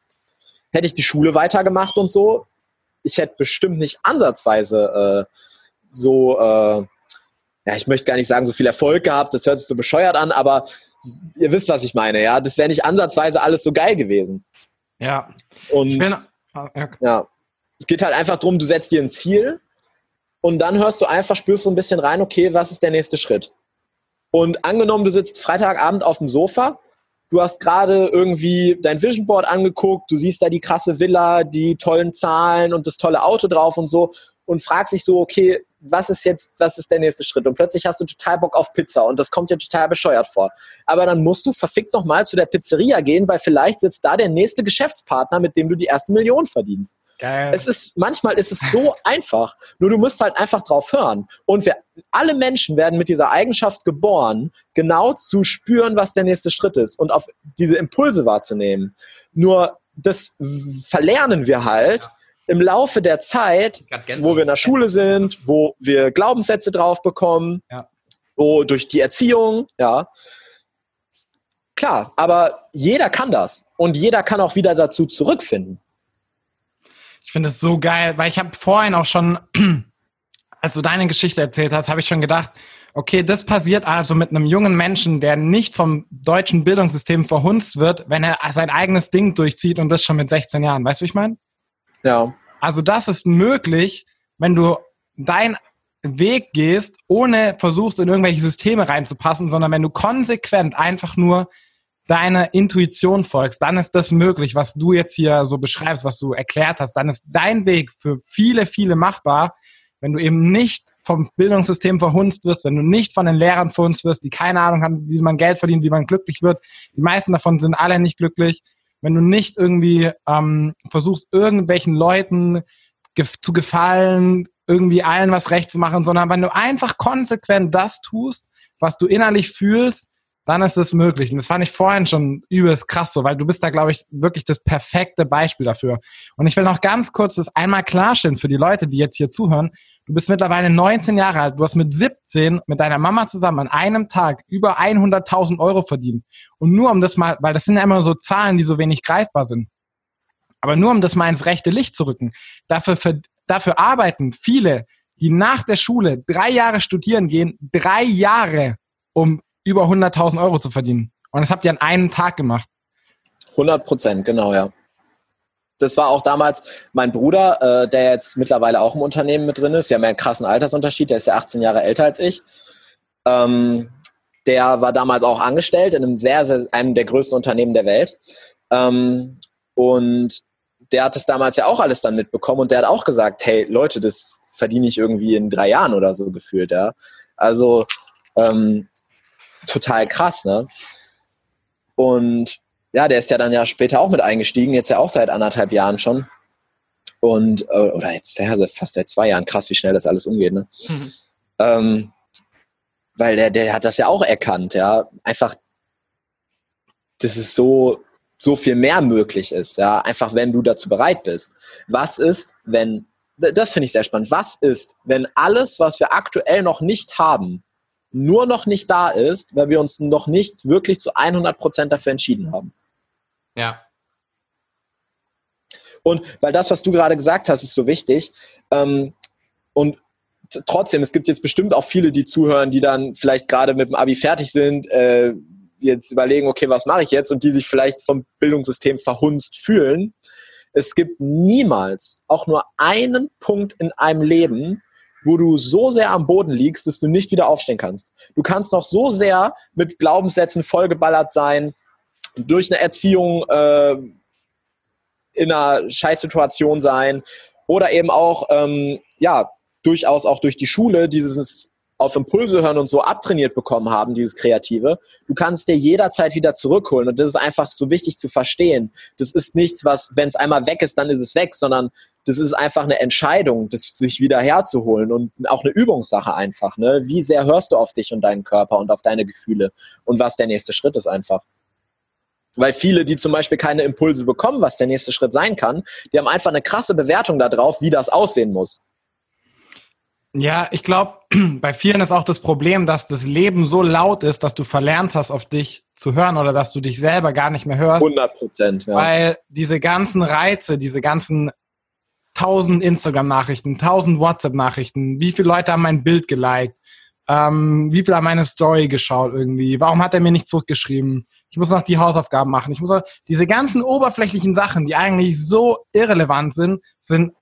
Hätte ich die Schule weitergemacht und so, ich hätte bestimmt nicht ansatzweise äh, so, äh, ja, ich möchte gar nicht sagen, so viel Erfolg gehabt, das hört sich so bescheuert an, aber ihr wisst, was ich meine, ja. Das wäre nicht ansatzweise alles so geil gewesen. Ja. Und ah, ja. ja, es geht halt einfach darum, du setzt dir ein Ziel und dann hörst du einfach, spürst du ein bisschen rein, okay, was ist der nächste Schritt? Und angenommen, du sitzt Freitagabend auf dem Sofa, du hast gerade irgendwie dein Vision Board angeguckt, du siehst da die krasse Villa, die tollen Zahlen und das tolle Auto drauf und so und fragst dich so, okay, was ist jetzt, was ist der nächste Schritt? Und plötzlich hast du total Bock auf Pizza und das kommt dir total bescheuert vor. Aber dann musst du verfickt nochmal zu der Pizzeria gehen, weil vielleicht sitzt da der nächste Geschäftspartner, mit dem du die erste Million verdienst. Geil. Es ist, manchmal ist es so einfach. Nur du musst halt einfach drauf hören. Und wir, alle Menschen werden mit dieser Eigenschaft geboren, genau zu spüren, was der nächste Schritt ist und auf diese Impulse wahrzunehmen. Nur das verlernen wir halt. Ja im Laufe der Zeit, wo wir in der Schule sind, wo wir Glaubenssätze drauf bekommen, ja. wo durch die Erziehung, ja. Klar, aber jeder kann das und jeder kann auch wieder dazu zurückfinden. Ich finde es so geil, weil ich habe vorhin auch schon, als du deine Geschichte erzählt hast, habe ich schon gedacht, okay, das passiert also mit einem jungen Menschen, der nicht vom deutschen Bildungssystem verhunzt wird, wenn er sein eigenes Ding durchzieht und das schon mit 16 Jahren. Weißt du, wie ich meine? Ja. Also das ist möglich, wenn du deinen Weg gehst, ohne versuchst, in irgendwelche Systeme reinzupassen, sondern wenn du konsequent einfach nur deiner Intuition folgst, dann ist das möglich, was du jetzt hier so beschreibst, was du erklärt hast. Dann ist dein Weg für viele, viele machbar, wenn du eben nicht vom Bildungssystem verhunzt wirst, wenn du nicht von den Lehrern verhunzt wirst, die keine Ahnung haben, wie man Geld verdient, wie man glücklich wird. Die meisten davon sind alle nicht glücklich wenn du nicht irgendwie ähm, versuchst, irgendwelchen Leuten gef zu gefallen, irgendwie allen was recht zu machen, sondern wenn du einfach konsequent das tust, was du innerlich fühlst, dann ist es möglich. Und das fand ich vorhin schon übelst krass so, weil du bist da, glaube ich, wirklich das perfekte Beispiel dafür. Und ich will noch ganz kurz das einmal klarstellen für die Leute, die jetzt hier zuhören. Du bist mittlerweile 19 Jahre alt. Du hast mit 17 mit deiner Mama zusammen an einem Tag über 100.000 Euro verdient. Und nur um das mal, weil das sind ja immer so Zahlen, die so wenig greifbar sind. Aber nur um das mal ins rechte Licht zu rücken. Dafür, dafür arbeiten viele, die nach der Schule drei Jahre studieren gehen, drei Jahre, um über 100.000 Euro zu verdienen. Und das habt ihr an einem Tag gemacht. 100 Prozent, genau, ja. Das war auch damals mein Bruder, äh, der jetzt mittlerweile auch im Unternehmen mit drin ist. Wir haben ja einen krassen Altersunterschied, der ist ja 18 Jahre älter als ich. Ähm, der war damals auch angestellt in einem sehr, sehr, einem der größten Unternehmen der Welt. Ähm, und der hat es damals ja auch alles dann mitbekommen und der hat auch gesagt, hey Leute, das verdiene ich irgendwie in drei Jahren oder so gefühlt, ja. Also ähm, total krass, ne? Und ja, der ist ja dann ja später auch mit eingestiegen, jetzt ja auch seit anderthalb Jahren schon. Und, äh, oder jetzt ja, fast seit zwei Jahren, krass, wie schnell das alles umgeht, ne? Mhm. Ähm, weil der, der hat das ja auch erkannt, ja. Einfach, dass es so, so viel mehr möglich ist, ja. Einfach, wenn du dazu bereit bist. Was ist, wenn, das finde ich sehr spannend. Was ist, wenn alles, was wir aktuell noch nicht haben, nur noch nicht da ist, weil wir uns noch nicht wirklich zu 100 Prozent dafür entschieden haben? Ja. Und weil das, was du gerade gesagt hast, ist so wichtig. Ähm, und trotzdem, es gibt jetzt bestimmt auch viele, die zuhören, die dann vielleicht gerade mit dem Abi fertig sind, äh, jetzt überlegen, okay, was mache ich jetzt und die sich vielleicht vom Bildungssystem verhunzt fühlen. Es gibt niemals auch nur einen Punkt in einem Leben, wo du so sehr am Boden liegst, dass du nicht wieder aufstehen kannst. Du kannst noch so sehr mit Glaubenssätzen vollgeballert sein, durch eine Erziehung äh, in einer Scheißsituation sein oder eben auch ähm, ja durchaus auch durch die Schule dieses auf Impulse hören und so abtrainiert bekommen haben, dieses Kreative. Du kannst dir jederzeit wieder zurückholen und das ist einfach so wichtig zu verstehen. Das ist nichts, was, wenn es einmal weg ist, dann ist es weg, sondern das ist einfach eine Entscheidung, das sich wieder herzuholen und auch eine Übungssache einfach. Ne? Wie sehr hörst du auf dich und deinen Körper und auf deine Gefühle und was der nächste Schritt ist einfach. Weil viele, die zum Beispiel keine Impulse bekommen, was der nächste Schritt sein kann, die haben einfach eine krasse Bewertung darauf, wie das aussehen muss. Ja, ich glaube, bei vielen ist auch das Problem, dass das Leben so laut ist, dass du verlernt hast, auf dich zu hören oder dass du dich selber gar nicht mehr hörst. 100 Prozent, ja. Weil diese ganzen Reize, diese ganzen tausend Instagram-Nachrichten, tausend WhatsApp-Nachrichten, wie viele Leute haben mein Bild geliked, ähm, wie viele haben meine Story geschaut irgendwie, warum hat er mir nicht zurückgeschrieben, ich muss noch die Hausaufgaben machen, ich muss noch, diese ganzen oberflächlichen Sachen, die eigentlich so irrelevant sind, sind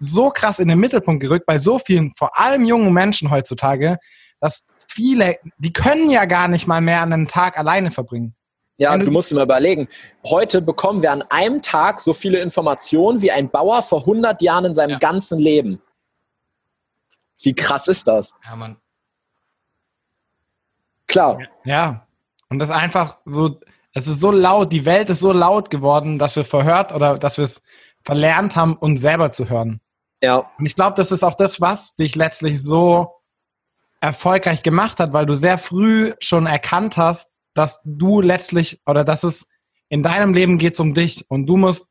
so krass in den Mittelpunkt gerückt bei so vielen, vor allem jungen Menschen heutzutage, dass viele, die können ja gar nicht mal mehr einen Tag alleine verbringen. Ja, du, musst dir mal überlegen, heute bekommen wir an einem Tag so viele Informationen wie ein Bauer vor 100 Jahren in seinem ja. ganzen Leben. Wie krass ist das? Ja, Mann. Klar. Ja, und das ist einfach so, es ist so laut, die Welt ist so laut geworden, dass wir verhört oder dass wir es verlernt haben, uns selber zu hören. Ja. Und ich glaube, das ist auch das, was dich letztlich so erfolgreich gemacht hat, weil du sehr früh schon erkannt hast, dass du letztlich oder dass es in deinem Leben geht um dich und du musst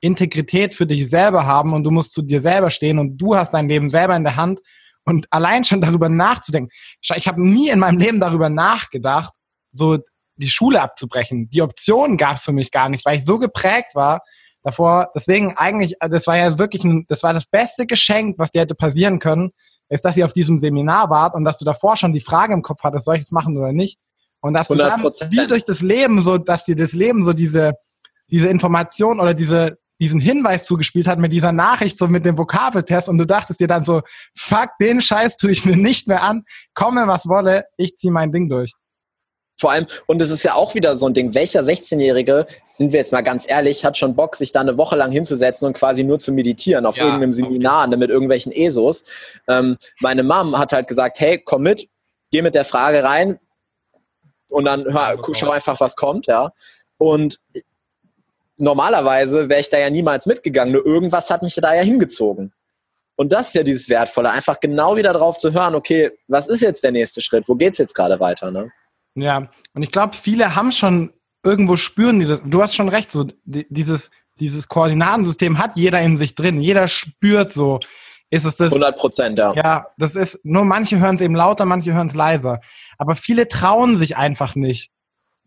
Integrität für dich selber haben und du musst zu dir selber stehen und du hast dein Leben selber in der Hand und allein schon darüber nachzudenken. Ich habe nie in meinem Leben darüber nachgedacht, so die Schule abzubrechen. Die Option gab es für mich gar nicht, weil ich so geprägt war, davor. Deswegen eigentlich, äh, das war ja wirklich ein, das war das beste Geschenk, was dir hätte passieren können, ist, dass ihr auf diesem Seminar wart und dass du davor schon die Frage im Kopf hattest, soll ich es machen oder nicht? Und dass 100%. du dann wie durch das Leben so, dass dir das Leben so diese, diese Information oder diese, diesen Hinweis zugespielt hat mit dieser Nachricht, so mit dem Vokabeltest und du dachtest dir dann so, fuck, den Scheiß tue ich mir nicht mehr an, komme was wolle, ich zieh mein Ding durch. Vor allem, und es ist ja auch wieder so ein Ding, welcher 16-Jährige, sind wir jetzt mal ganz ehrlich, hat schon Bock, sich da eine Woche lang hinzusetzen und quasi nur zu meditieren auf ja, irgendeinem Seminar okay. mit irgendwelchen ESOs. Ähm, meine Mom hat halt gesagt, hey, komm mit, geh mit der Frage rein und dann hör, schau einfach, was kommt, ja. Und normalerweise wäre ich da ja niemals mitgegangen, nur irgendwas hat mich da ja hingezogen. Und das ist ja dieses Wertvolle, einfach genau wieder drauf zu hören, okay, was ist jetzt der nächste Schritt? Wo geht's jetzt gerade weiter, ne? Ja, und ich glaube, viele haben schon irgendwo spüren die das. Du hast schon recht, so dieses, dieses Koordinatensystem hat jeder in sich drin. Jeder spürt so. Ist es das? 100 Prozent, ja. Ja, das ist, nur manche hören es eben lauter, manche hören es leiser. Aber viele trauen sich einfach nicht,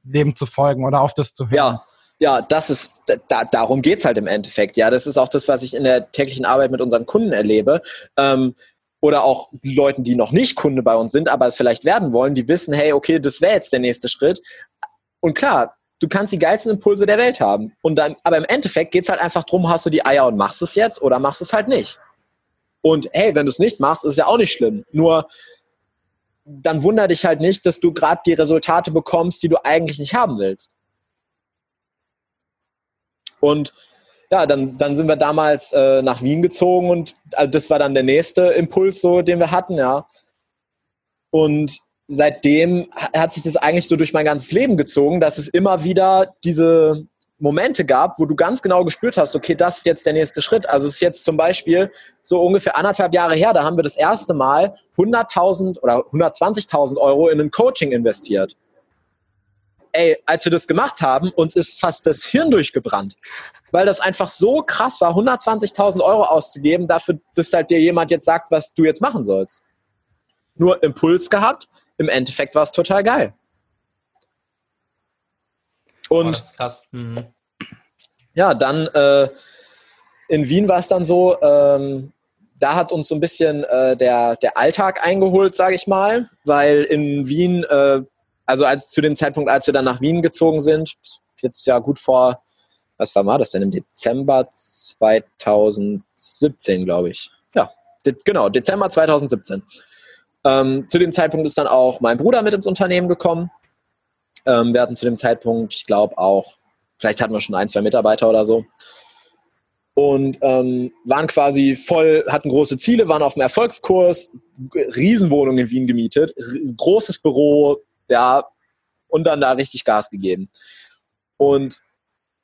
dem zu folgen oder auf das zu hören. Ja, ja, das ist, da, darum geht's halt im Endeffekt. Ja, das ist auch das, was ich in der täglichen Arbeit mit unseren Kunden erlebe. Ähm, oder auch Leuten, die noch nicht Kunde bei uns sind, aber es vielleicht werden wollen, die wissen, hey, okay, das wäre jetzt der nächste Schritt. Und klar, du kannst die geilsten Impulse der Welt haben. Und dann, aber im Endeffekt geht es halt einfach darum, hast du die Eier und machst es jetzt oder machst es halt nicht. Und hey, wenn du es nicht machst, ist ja auch nicht schlimm. Nur dann wundere dich halt nicht, dass du gerade die Resultate bekommst, die du eigentlich nicht haben willst. Und ja, dann, dann sind wir damals äh, nach Wien gezogen und also das war dann der nächste Impuls, so, den wir hatten, ja. Und seitdem hat sich das eigentlich so durch mein ganzes Leben gezogen, dass es immer wieder diese Momente gab, wo du ganz genau gespürt hast, okay, das ist jetzt der nächste Schritt. Also es ist jetzt zum Beispiel so ungefähr anderthalb Jahre her, da haben wir das erste Mal 100.000 oder 120.000 Euro in ein Coaching investiert. Ey, als wir das gemacht haben, uns ist fast das Hirn durchgebrannt, weil das einfach so krass war, 120.000 Euro auszugeben, dafür, dass halt dir jemand jetzt sagt, was du jetzt machen sollst. Nur Impuls gehabt, im Endeffekt war es total geil. Und oh, das ist krass. Mhm. Ja, dann äh, in Wien war es dann so, ähm, da hat uns so ein bisschen äh, der, der Alltag eingeholt, sage ich mal, weil in Wien, äh, also als zu dem Zeitpunkt, als wir dann nach Wien gezogen sind, jetzt ja gut vor, was war mal das denn, im Dezember 2017, glaube ich. Ja, de genau, Dezember 2017. Ähm, zu dem Zeitpunkt ist dann auch mein Bruder mit ins Unternehmen gekommen. Ähm, wir hatten zu dem Zeitpunkt, ich glaube auch, vielleicht hatten wir schon ein, zwei Mitarbeiter oder so. Und ähm, waren quasi voll, hatten große Ziele, waren auf dem Erfolgskurs, Riesenwohnung in Wien gemietet, großes Büro, ja, und dann da richtig Gas gegeben. Und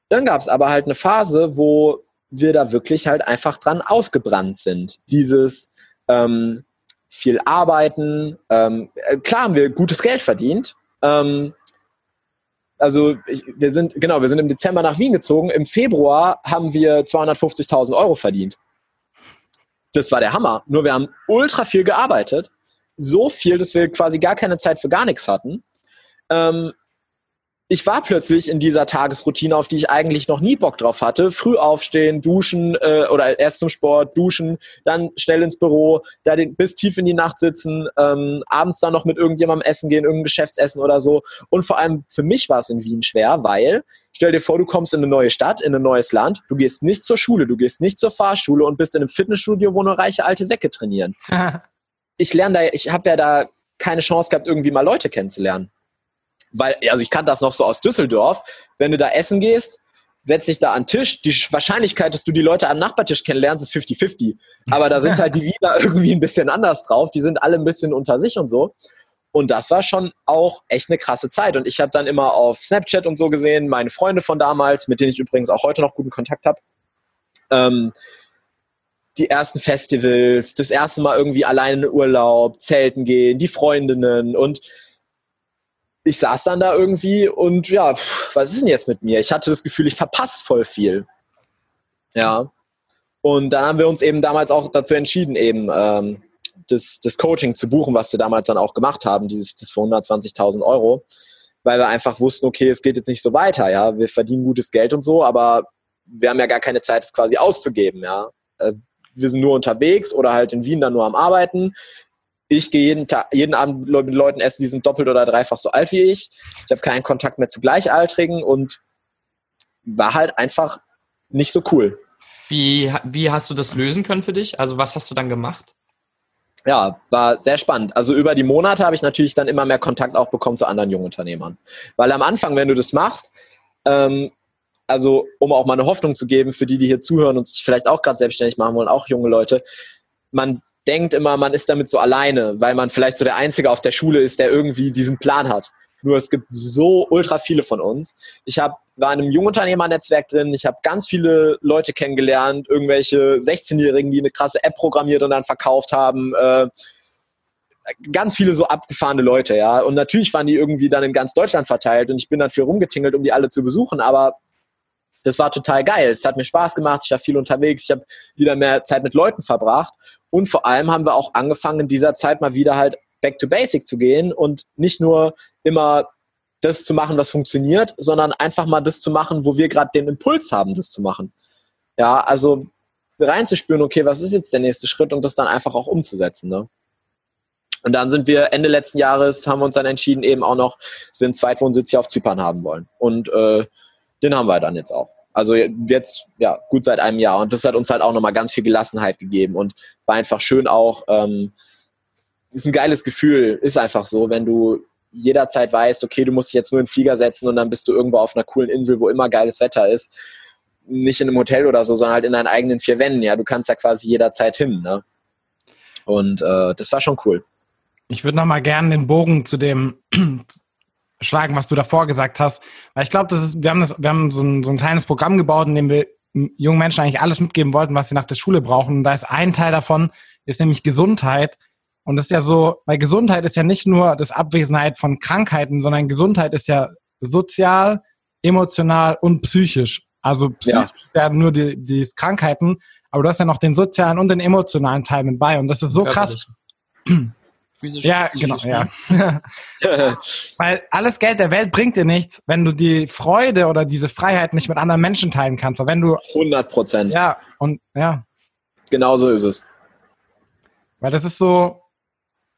dann gab es aber halt eine Phase, wo wir da wirklich halt einfach dran ausgebrannt sind. Dieses ähm, viel arbeiten, ähm, äh, klar haben wir gutes Geld verdient, ähm, also ich, wir sind, genau, wir sind im Dezember nach Wien gezogen. Im Februar haben wir 250.000 Euro verdient. Das war der Hammer. Nur wir haben ultra viel gearbeitet. So viel, dass wir quasi gar keine Zeit für gar nichts hatten. Ähm, ich war plötzlich in dieser Tagesroutine, auf die ich eigentlich noch nie Bock drauf hatte. Früh aufstehen, duschen äh, oder erst zum Sport, duschen, dann schnell ins Büro, da den, bis tief in die Nacht sitzen, ähm, abends dann noch mit irgendjemandem essen gehen, irgendein Geschäftsessen oder so. Und vor allem für mich war es in Wien schwer, weil stell dir vor, du kommst in eine neue Stadt, in ein neues Land, du gehst nicht zur Schule, du gehst nicht zur Fahrschule und bist in einem Fitnessstudio, wo nur reiche alte Säcke trainieren. ich lerne da, ich habe ja da keine Chance gehabt, irgendwie mal Leute kennenzulernen weil, also ich kann das noch so aus Düsseldorf, wenn du da essen gehst, setz dich da an den Tisch, die Wahrscheinlichkeit, dass du die Leute am Nachbartisch kennenlernst, ist 50-50. Aber da sind halt die Wiener irgendwie ein bisschen anders drauf, die sind alle ein bisschen unter sich und so. Und das war schon auch echt eine krasse Zeit. Und ich habe dann immer auf Snapchat und so gesehen, meine Freunde von damals, mit denen ich übrigens auch heute noch guten Kontakt habe, ähm, die ersten Festivals, das erste Mal irgendwie alleine in Urlaub, Zelten gehen, die Freundinnen und ich saß dann da irgendwie und ja, was ist denn jetzt mit mir? Ich hatte das Gefühl, ich verpasse voll viel. Ja. Und dann haben wir uns eben damals auch dazu entschieden, eben ähm, das, das Coaching zu buchen, was wir damals dann auch gemacht haben, dieses das für 120.000 Euro, weil wir einfach wussten, okay, es geht jetzt nicht so weiter, ja, wir verdienen gutes Geld und so, aber wir haben ja gar keine Zeit, es quasi auszugeben, ja. Äh, wir sind nur unterwegs oder halt in Wien dann nur am Arbeiten. Ich gehe jeden, Tag, jeden Abend mit Leuten essen, die sind doppelt oder dreifach so alt wie ich. Ich habe keinen Kontakt mehr zu Gleichaltrigen und war halt einfach nicht so cool. Wie, wie hast du das lösen können für dich? Also was hast du dann gemacht? Ja, war sehr spannend. Also über die Monate habe ich natürlich dann immer mehr Kontakt auch bekommen zu anderen Jungunternehmern. Weil am Anfang, wenn du das machst, ähm, also um auch mal eine Hoffnung zu geben für die, die hier zuhören und sich vielleicht auch gerade selbstständig machen wollen, auch junge Leute, man denkt immer, man ist damit so alleine, weil man vielleicht so der Einzige auf der Schule ist, der irgendwie diesen Plan hat. Nur es gibt so ultra viele von uns. Ich hab, war in einem Jungunternehmernetzwerk drin, ich habe ganz viele Leute kennengelernt, irgendwelche 16-Jährigen, die eine krasse App programmiert und dann verkauft haben. Äh, ganz viele so abgefahrene Leute, ja. Und natürlich waren die irgendwie dann in ganz Deutschland verteilt und ich bin dann viel rumgetingelt, um die alle zu besuchen, aber das war total geil. Es hat mir Spaß gemacht, ich war viel unterwegs, ich habe wieder mehr Zeit mit Leuten verbracht und vor allem haben wir auch angefangen, in dieser Zeit mal wieder halt back to basic zu gehen und nicht nur immer das zu machen, was funktioniert, sondern einfach mal das zu machen, wo wir gerade den Impuls haben, das zu machen. Ja, also reinzuspüren, okay, was ist jetzt der nächste Schritt und das dann einfach auch umzusetzen. Ne? Und dann sind wir Ende letzten Jahres, haben wir uns dann entschieden, eben auch noch, dass wir einen Zweitwohnsitz hier auf Zypern haben wollen. Und äh, den haben wir dann jetzt auch. Also jetzt, ja, gut seit einem Jahr. Und das hat uns halt auch nochmal ganz viel Gelassenheit gegeben und war einfach schön auch, ähm, ist ein geiles Gefühl, ist einfach so, wenn du jederzeit weißt, okay, du musst dich jetzt nur in den Flieger setzen und dann bist du irgendwo auf einer coolen Insel, wo immer geiles Wetter ist. Nicht in einem Hotel oder so, sondern halt in deinen eigenen vier Wänden. Ja, du kannst da quasi jederzeit hin. Ne? Und äh, das war schon cool. Ich würde nochmal gerne den Bogen zu dem schlagen, was du davor gesagt hast. Weil ich glaube, das ist, wir haben das, wir haben so ein, so ein kleines Programm gebaut, in dem wir jungen Menschen eigentlich alles mitgeben wollten, was sie nach der Schule brauchen. Und da ist ein Teil davon, ist nämlich Gesundheit. Und das ist ja so, weil Gesundheit ist ja nicht nur das Abwesenheit von Krankheiten, sondern Gesundheit ist ja sozial, emotional und psychisch. Also psychisch ja. ist ja nur die, die Krankheiten, aber du hast ja noch den sozialen und den emotionalen Teil mit bei. Und das ist so krass. Physisch, ja, genau, ja. Ne? Weil alles Geld der Welt bringt dir nichts, wenn du die Freude oder diese Freiheit nicht mit anderen Menschen teilen kannst. Weil wenn du 100 Prozent. Ja, und ja. Genau so ist es. Weil das ist so,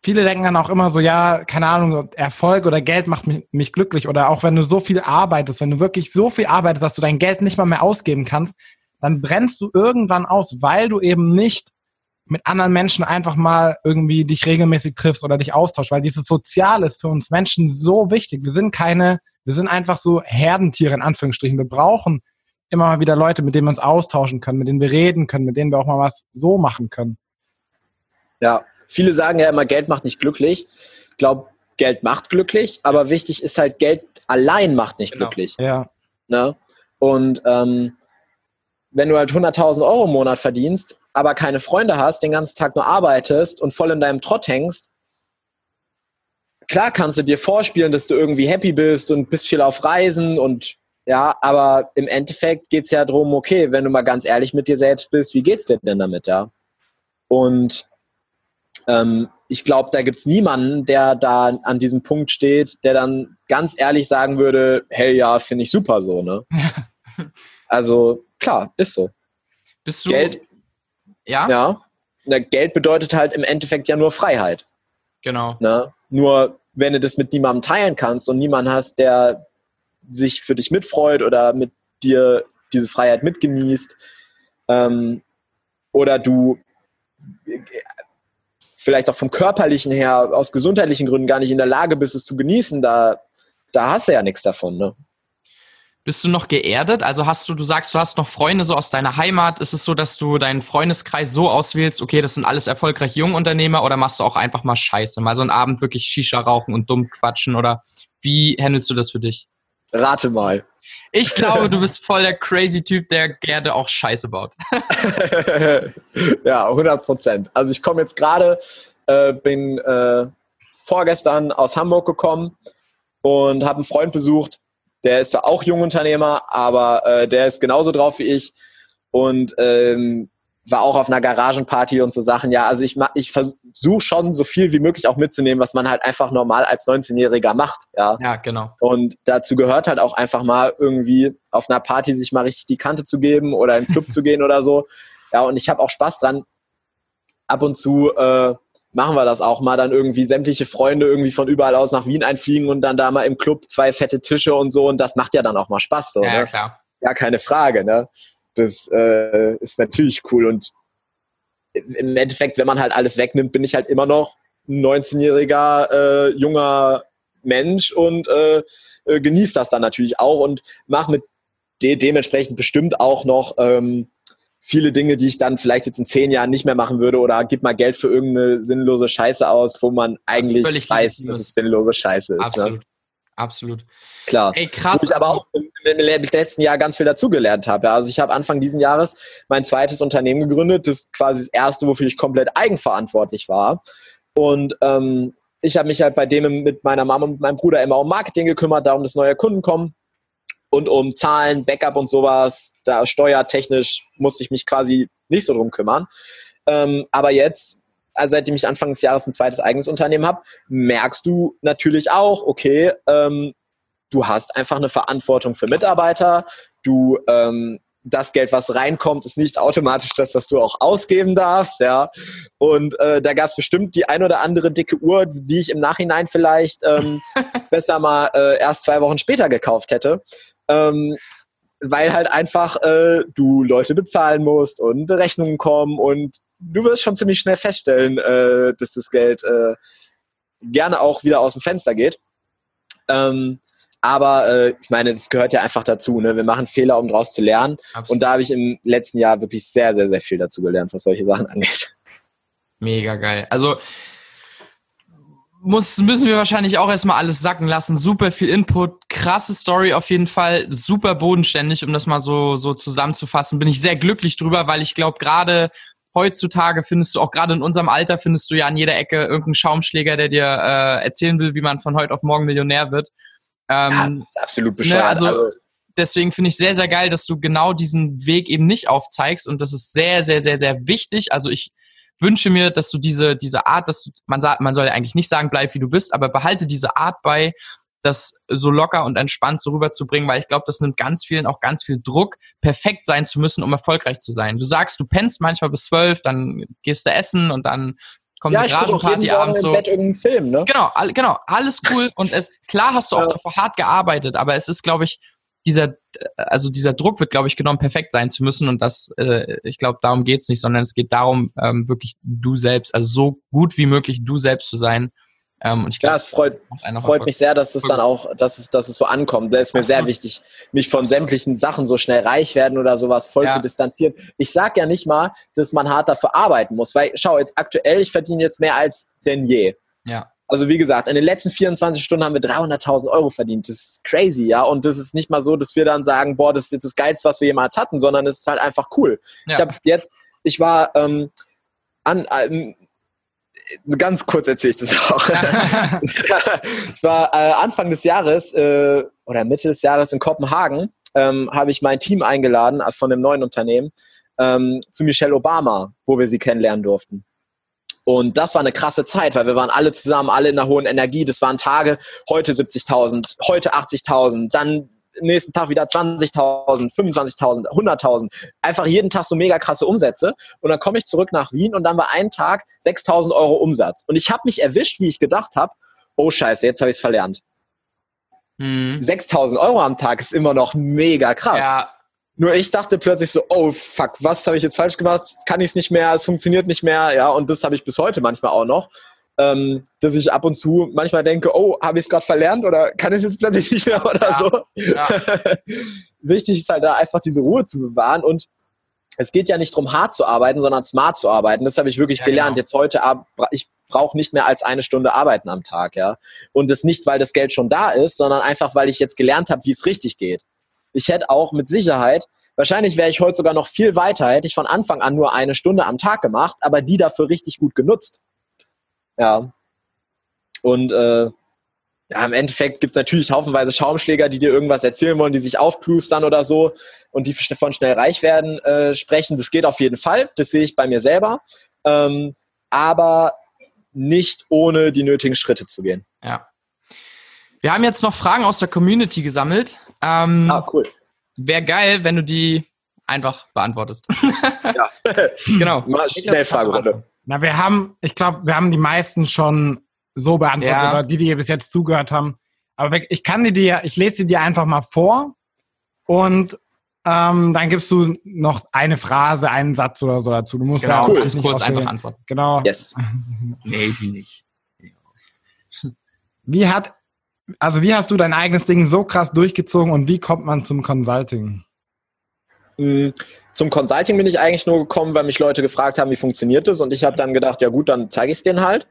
viele denken dann auch immer so, ja, keine Ahnung, Erfolg oder Geld macht mich, mich, glücklich. Oder auch wenn du so viel arbeitest, wenn du wirklich so viel arbeitest, dass du dein Geld nicht mal mehr ausgeben kannst, dann brennst du irgendwann aus, weil du eben nicht mit anderen Menschen einfach mal irgendwie dich regelmäßig triffst oder dich austauschst, weil dieses Soziale ist für uns Menschen so wichtig. Wir sind keine, wir sind einfach so Herdentiere in Anführungsstrichen. Wir brauchen immer mal wieder Leute, mit denen wir uns austauschen können, mit denen wir reden können, mit denen wir auch mal was so machen können. Ja, viele sagen ja immer, Geld macht nicht glücklich. Ich glaube, Geld macht glücklich, aber wichtig ist halt, Geld allein macht nicht genau. glücklich. Ja. Ne? Und ähm, wenn du halt 100.000 Euro im Monat verdienst, aber keine Freunde hast, den ganzen Tag nur arbeitest und voll in deinem Trott hängst, klar kannst du dir vorspielen, dass du irgendwie happy bist und bist viel auf Reisen und ja, aber im Endeffekt geht es ja darum, okay, wenn du mal ganz ehrlich mit dir selbst bist, wie geht's dir denn damit, ja? Und ähm, ich glaube, da gibt es niemanden, der da an diesem Punkt steht, der dann ganz ehrlich sagen würde, hey, ja, finde ich super so, ne? also, klar, ist so. Bist du, Geld, ja? Ja. Na, Geld bedeutet halt im Endeffekt ja nur Freiheit. Genau. Ne? Nur wenn du das mit niemandem teilen kannst und niemanden hast, der sich für dich mitfreut oder mit dir diese Freiheit mitgenießt, ähm, oder du vielleicht auch vom körperlichen her aus gesundheitlichen Gründen gar nicht in der Lage bist, es zu genießen, da, da hast du ja nichts davon. Ne? Bist du noch geerdet? Also hast du, du sagst, du hast noch Freunde so aus deiner Heimat. Ist es so, dass du deinen Freundeskreis so auswählst, okay, das sind alles erfolgreiche Jungunternehmer oder machst du auch einfach mal Scheiße? Mal so einen Abend wirklich Shisha rauchen und dumm quatschen oder wie handelst du das für dich? Rate mal. Ich glaube, du bist voll der crazy Typ, der gerne auch Scheiße baut. ja, 100 Prozent. Also ich komme jetzt gerade, äh, bin äh, vorgestern aus Hamburg gekommen und habe einen Freund besucht, der ist zwar auch Jungunternehmer, aber äh, der ist genauso drauf wie ich und ähm, war auch auf einer Garagenparty und so Sachen. Ja, also ich, ich versuche schon so viel wie möglich auch mitzunehmen, was man halt einfach normal als 19-Jähriger macht. Ja, ja genau. Und dazu gehört halt auch einfach mal irgendwie auf einer Party sich mal richtig die Kante zu geben oder in den Club zu gehen oder so. Ja, und ich habe auch Spaß dran, ab und zu äh, machen wir das auch mal, dann irgendwie sämtliche Freunde irgendwie von überall aus nach Wien einfliegen und dann da mal im Club zwei fette Tische und so und das macht ja dann auch mal Spaß. So, ja, ne? klar. Ja, keine Frage, ne? Das äh, ist natürlich cool und im Endeffekt, wenn man halt alles wegnimmt, bin ich halt immer noch ein 19-jähriger äh, junger Mensch und äh, äh, genieße das dann natürlich auch und mache mit de dementsprechend bestimmt auch noch ähm, viele Dinge, die ich dann vielleicht jetzt in zehn Jahren nicht mehr machen würde oder gib mal Geld für irgendeine sinnlose Scheiße aus, wo man eigentlich weiß, dass es sinnlose Scheiße ist. Ne? Absolut. Ne? Absolut. Klar. Ey, krass. Wo ich aber auch im, im letzten Jahr ganz viel dazugelernt habe. Also ich habe Anfang diesen Jahres mein zweites Unternehmen gegründet, das quasi das erste, wofür ich komplett eigenverantwortlich war. Und ähm, ich habe mich halt bei dem mit meiner Mama und meinem Bruder immer um Marketing gekümmert, darum, dass neue Kunden kommen und um Zahlen, Backup und sowas, da steuertechnisch musste ich mich quasi nicht so drum kümmern. Ähm, aber jetzt, also seitdem ich Anfang des Jahres ein zweites eigenes Unternehmen habe, merkst du natürlich auch, okay, ähm, du hast einfach eine Verantwortung für Mitarbeiter, du ähm, das Geld, was reinkommt, ist nicht automatisch das, was du auch ausgeben darfst, ja. Und äh, da gab es bestimmt die ein oder andere dicke Uhr, die ich im Nachhinein vielleicht ähm, besser mal äh, erst zwei Wochen später gekauft hätte. Ähm, weil halt einfach äh, du Leute bezahlen musst und Rechnungen kommen und du wirst schon ziemlich schnell feststellen, äh, dass das Geld äh, gerne auch wieder aus dem Fenster geht. Ähm, aber äh, ich meine, das gehört ja einfach dazu. Ne? Wir machen Fehler, um daraus zu lernen. Absolut. Und da habe ich im letzten Jahr wirklich sehr, sehr, sehr viel dazu gelernt, was solche Sachen angeht. Mega geil. Also muss, müssen wir wahrscheinlich auch erstmal alles sacken lassen. Super viel Input, krasse Story auf jeden Fall, super bodenständig, um das mal so, so zusammenzufassen. Bin ich sehr glücklich drüber, weil ich glaube, gerade heutzutage findest du auch gerade in unserem Alter findest du ja an jeder Ecke irgendeinen Schaumschläger, der dir äh, erzählen will, wie man von heute auf morgen Millionär wird. Ähm, ja, absolut bescheuert. Ne, also, also, deswegen finde ich sehr, sehr geil, dass du genau diesen Weg eben nicht aufzeigst und das ist sehr, sehr, sehr, sehr wichtig. Also ich wünsche mir, dass du diese, diese Art, dass du, man sagt, man soll ja eigentlich nicht sagen, bleib wie du bist, aber behalte diese Art bei, das so locker und entspannt so rüberzubringen, weil ich glaube, das nimmt ganz vielen auch ganz viel Druck, perfekt sein zu müssen, um erfolgreich zu sein. Du sagst, du pennst manchmal bis zwölf, dann gehst du essen und dann kommt ja, eine Garagenparty abends so. Bett irgendeinen Film, ne? Genau, all, genau, alles cool und es klar hast du auch ja. davor hart gearbeitet, aber es ist, glaube ich, dieser, also dieser Druck wird, glaube ich, genommen, perfekt sein zu müssen und das, äh, ich glaube, darum geht's nicht, sondern es geht darum, ähm, wirklich du selbst, also so gut wie möglich du selbst zu sein ähm, und ich glaub, ja, es freut, freut mich sehr, dass es dann auch, dass es, dass es so ankommt. Das ist mir Absolut. sehr wichtig, mich von sämtlichen Sachen so schnell reich werden oder sowas voll ja. zu distanzieren. Ich sag ja nicht mal, dass man hart dafür arbeiten muss, weil schau, jetzt aktuell, ich verdiene jetzt mehr als denn je. Ja. Also wie gesagt, in den letzten 24 Stunden haben wir 300.000 Euro verdient. Das ist crazy, ja. Und das ist nicht mal so, dass wir dann sagen, boah, das ist jetzt das Geilste, was wir jemals hatten, sondern es ist halt einfach cool. Ja. Ich habe jetzt, ich war ähm, an, ähm, ganz kurz erzähle ich das auch. ich war äh, Anfang des Jahres äh, oder Mitte des Jahres in Kopenhagen, ähm, habe ich mein Team eingeladen äh, von dem neuen Unternehmen ähm, zu Michelle Obama, wo wir sie kennenlernen durften. Und das war eine krasse Zeit, weil wir waren alle zusammen, alle in einer hohen Energie. Das waren Tage, heute 70.000, heute 80.000, dann nächsten Tag wieder 20.000, 25.000, 100.000. Einfach jeden Tag so mega krasse Umsätze. Und dann komme ich zurück nach Wien und dann war ein Tag 6.000 Euro Umsatz. Und ich habe mich erwischt, wie ich gedacht habe, oh scheiße, jetzt habe ich es verlernt. Hm. 6.000 Euro am Tag ist immer noch mega krass. Ja. Nur ich dachte plötzlich so, oh fuck, was habe ich jetzt falsch gemacht? Kann ich es nicht mehr, es funktioniert nicht mehr, ja, und das habe ich bis heute manchmal auch noch ähm, dass ich ab und zu manchmal denke, oh, habe ich es gerade verlernt oder kann ich es jetzt plötzlich nicht mehr oder ja, so. Ja. Wichtig ist halt da einfach diese Ruhe zu bewahren und es geht ja nicht darum, hart zu arbeiten, sondern smart zu arbeiten. Das habe ich wirklich ja, gelernt. Genau. Jetzt heute, ich brauche nicht mehr als eine Stunde arbeiten am Tag, ja. Und das nicht, weil das Geld schon da ist, sondern einfach, weil ich jetzt gelernt habe, wie es richtig geht. Ich hätte auch mit Sicherheit, wahrscheinlich wäre ich heute sogar noch viel weiter, hätte ich von Anfang an nur eine Stunde am Tag gemacht, aber die dafür richtig gut genutzt. Ja. Und äh, ja, im Endeffekt gibt es natürlich haufenweise Schaumschläger, die dir irgendwas erzählen wollen, die sich aufplustern oder so und die von schnell reich werden äh, sprechen. Das geht auf jeden Fall, das sehe ich bei mir selber. Ähm, aber nicht ohne die nötigen Schritte zu gehen. Ja. Wir haben jetzt noch Fragen aus der Community gesammelt. Ähm, ah, cool. Wäre geil, wenn du die einfach beantwortest. ja. genau. Mal schnell Fragerunde. Na, wir haben, ich glaube, wir haben die meisten schon so beantwortet, ja. oder die, die bis jetzt zugehört haben. Aber ich kann die dir, ich lese sie dir einfach mal vor und ähm, dann gibst du noch eine Phrase, einen Satz oder so dazu. Du musst genau, ja auch cool. ganz kurz einfach antworten. Genau. Yes. nee, die nicht. Wie hat, also wie hast du dein eigenes Ding so krass durchgezogen und wie kommt man zum Consulting? Hm, zum Consulting bin ich eigentlich nur gekommen, weil mich Leute gefragt haben, wie funktioniert das und ich habe dann gedacht, ja gut, dann zeige ich es denen halt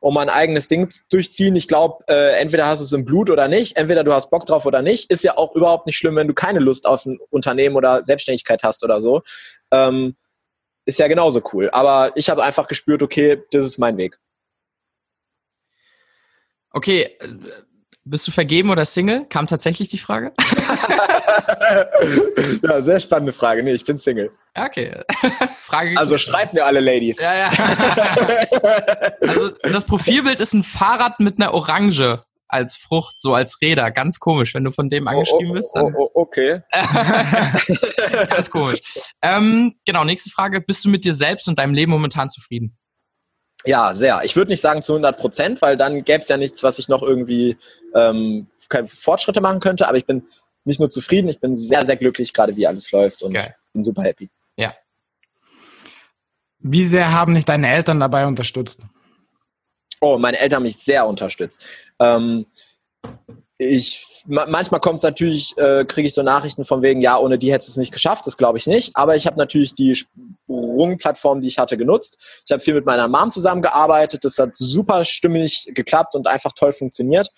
und mein eigenes Ding durchziehen. Ich glaube, äh, entweder hast du es im Blut oder nicht, entweder du hast Bock drauf oder nicht. Ist ja auch überhaupt nicht schlimm, wenn du keine Lust auf ein Unternehmen oder Selbstständigkeit hast oder so. Ähm, ist ja genauso cool. Aber ich habe einfach gespürt, okay, das ist mein Weg. Okay, bist du vergeben oder Single? Kam tatsächlich die Frage? ja, sehr spannende Frage. Nee, ich bin Single. Okay. Frage also schreibt mir alle Ladies. Ja, ja. also das Profilbild ist ein Fahrrad mit einer Orange als Frucht, so als Räder. Ganz komisch, wenn du von dem angeschrieben bist. Dann oh, oh, oh okay. ganz komisch. Ähm, genau, nächste Frage. Bist du mit dir selbst und deinem Leben momentan zufrieden? Ja, sehr. Ich würde nicht sagen zu 100 Prozent, weil dann gäbe es ja nichts, was ich noch irgendwie ähm, keine Fortschritte machen könnte. Aber ich bin nicht nur zufrieden, ich bin sehr, sehr glücklich, gerade wie alles läuft und okay. bin super happy. Ja. Wie sehr haben dich deine Eltern dabei unterstützt? Oh, meine Eltern haben mich sehr unterstützt. Ähm, ich manchmal kommt es natürlich, äh, kriege ich so Nachrichten von wegen, ja, ohne die hättest du es nicht geschafft, das glaube ich nicht. Aber ich habe natürlich die Sprungplattform, die ich hatte, genutzt. Ich habe viel mit meiner Mom zusammengearbeitet. Das hat super stimmig geklappt und einfach toll funktioniert.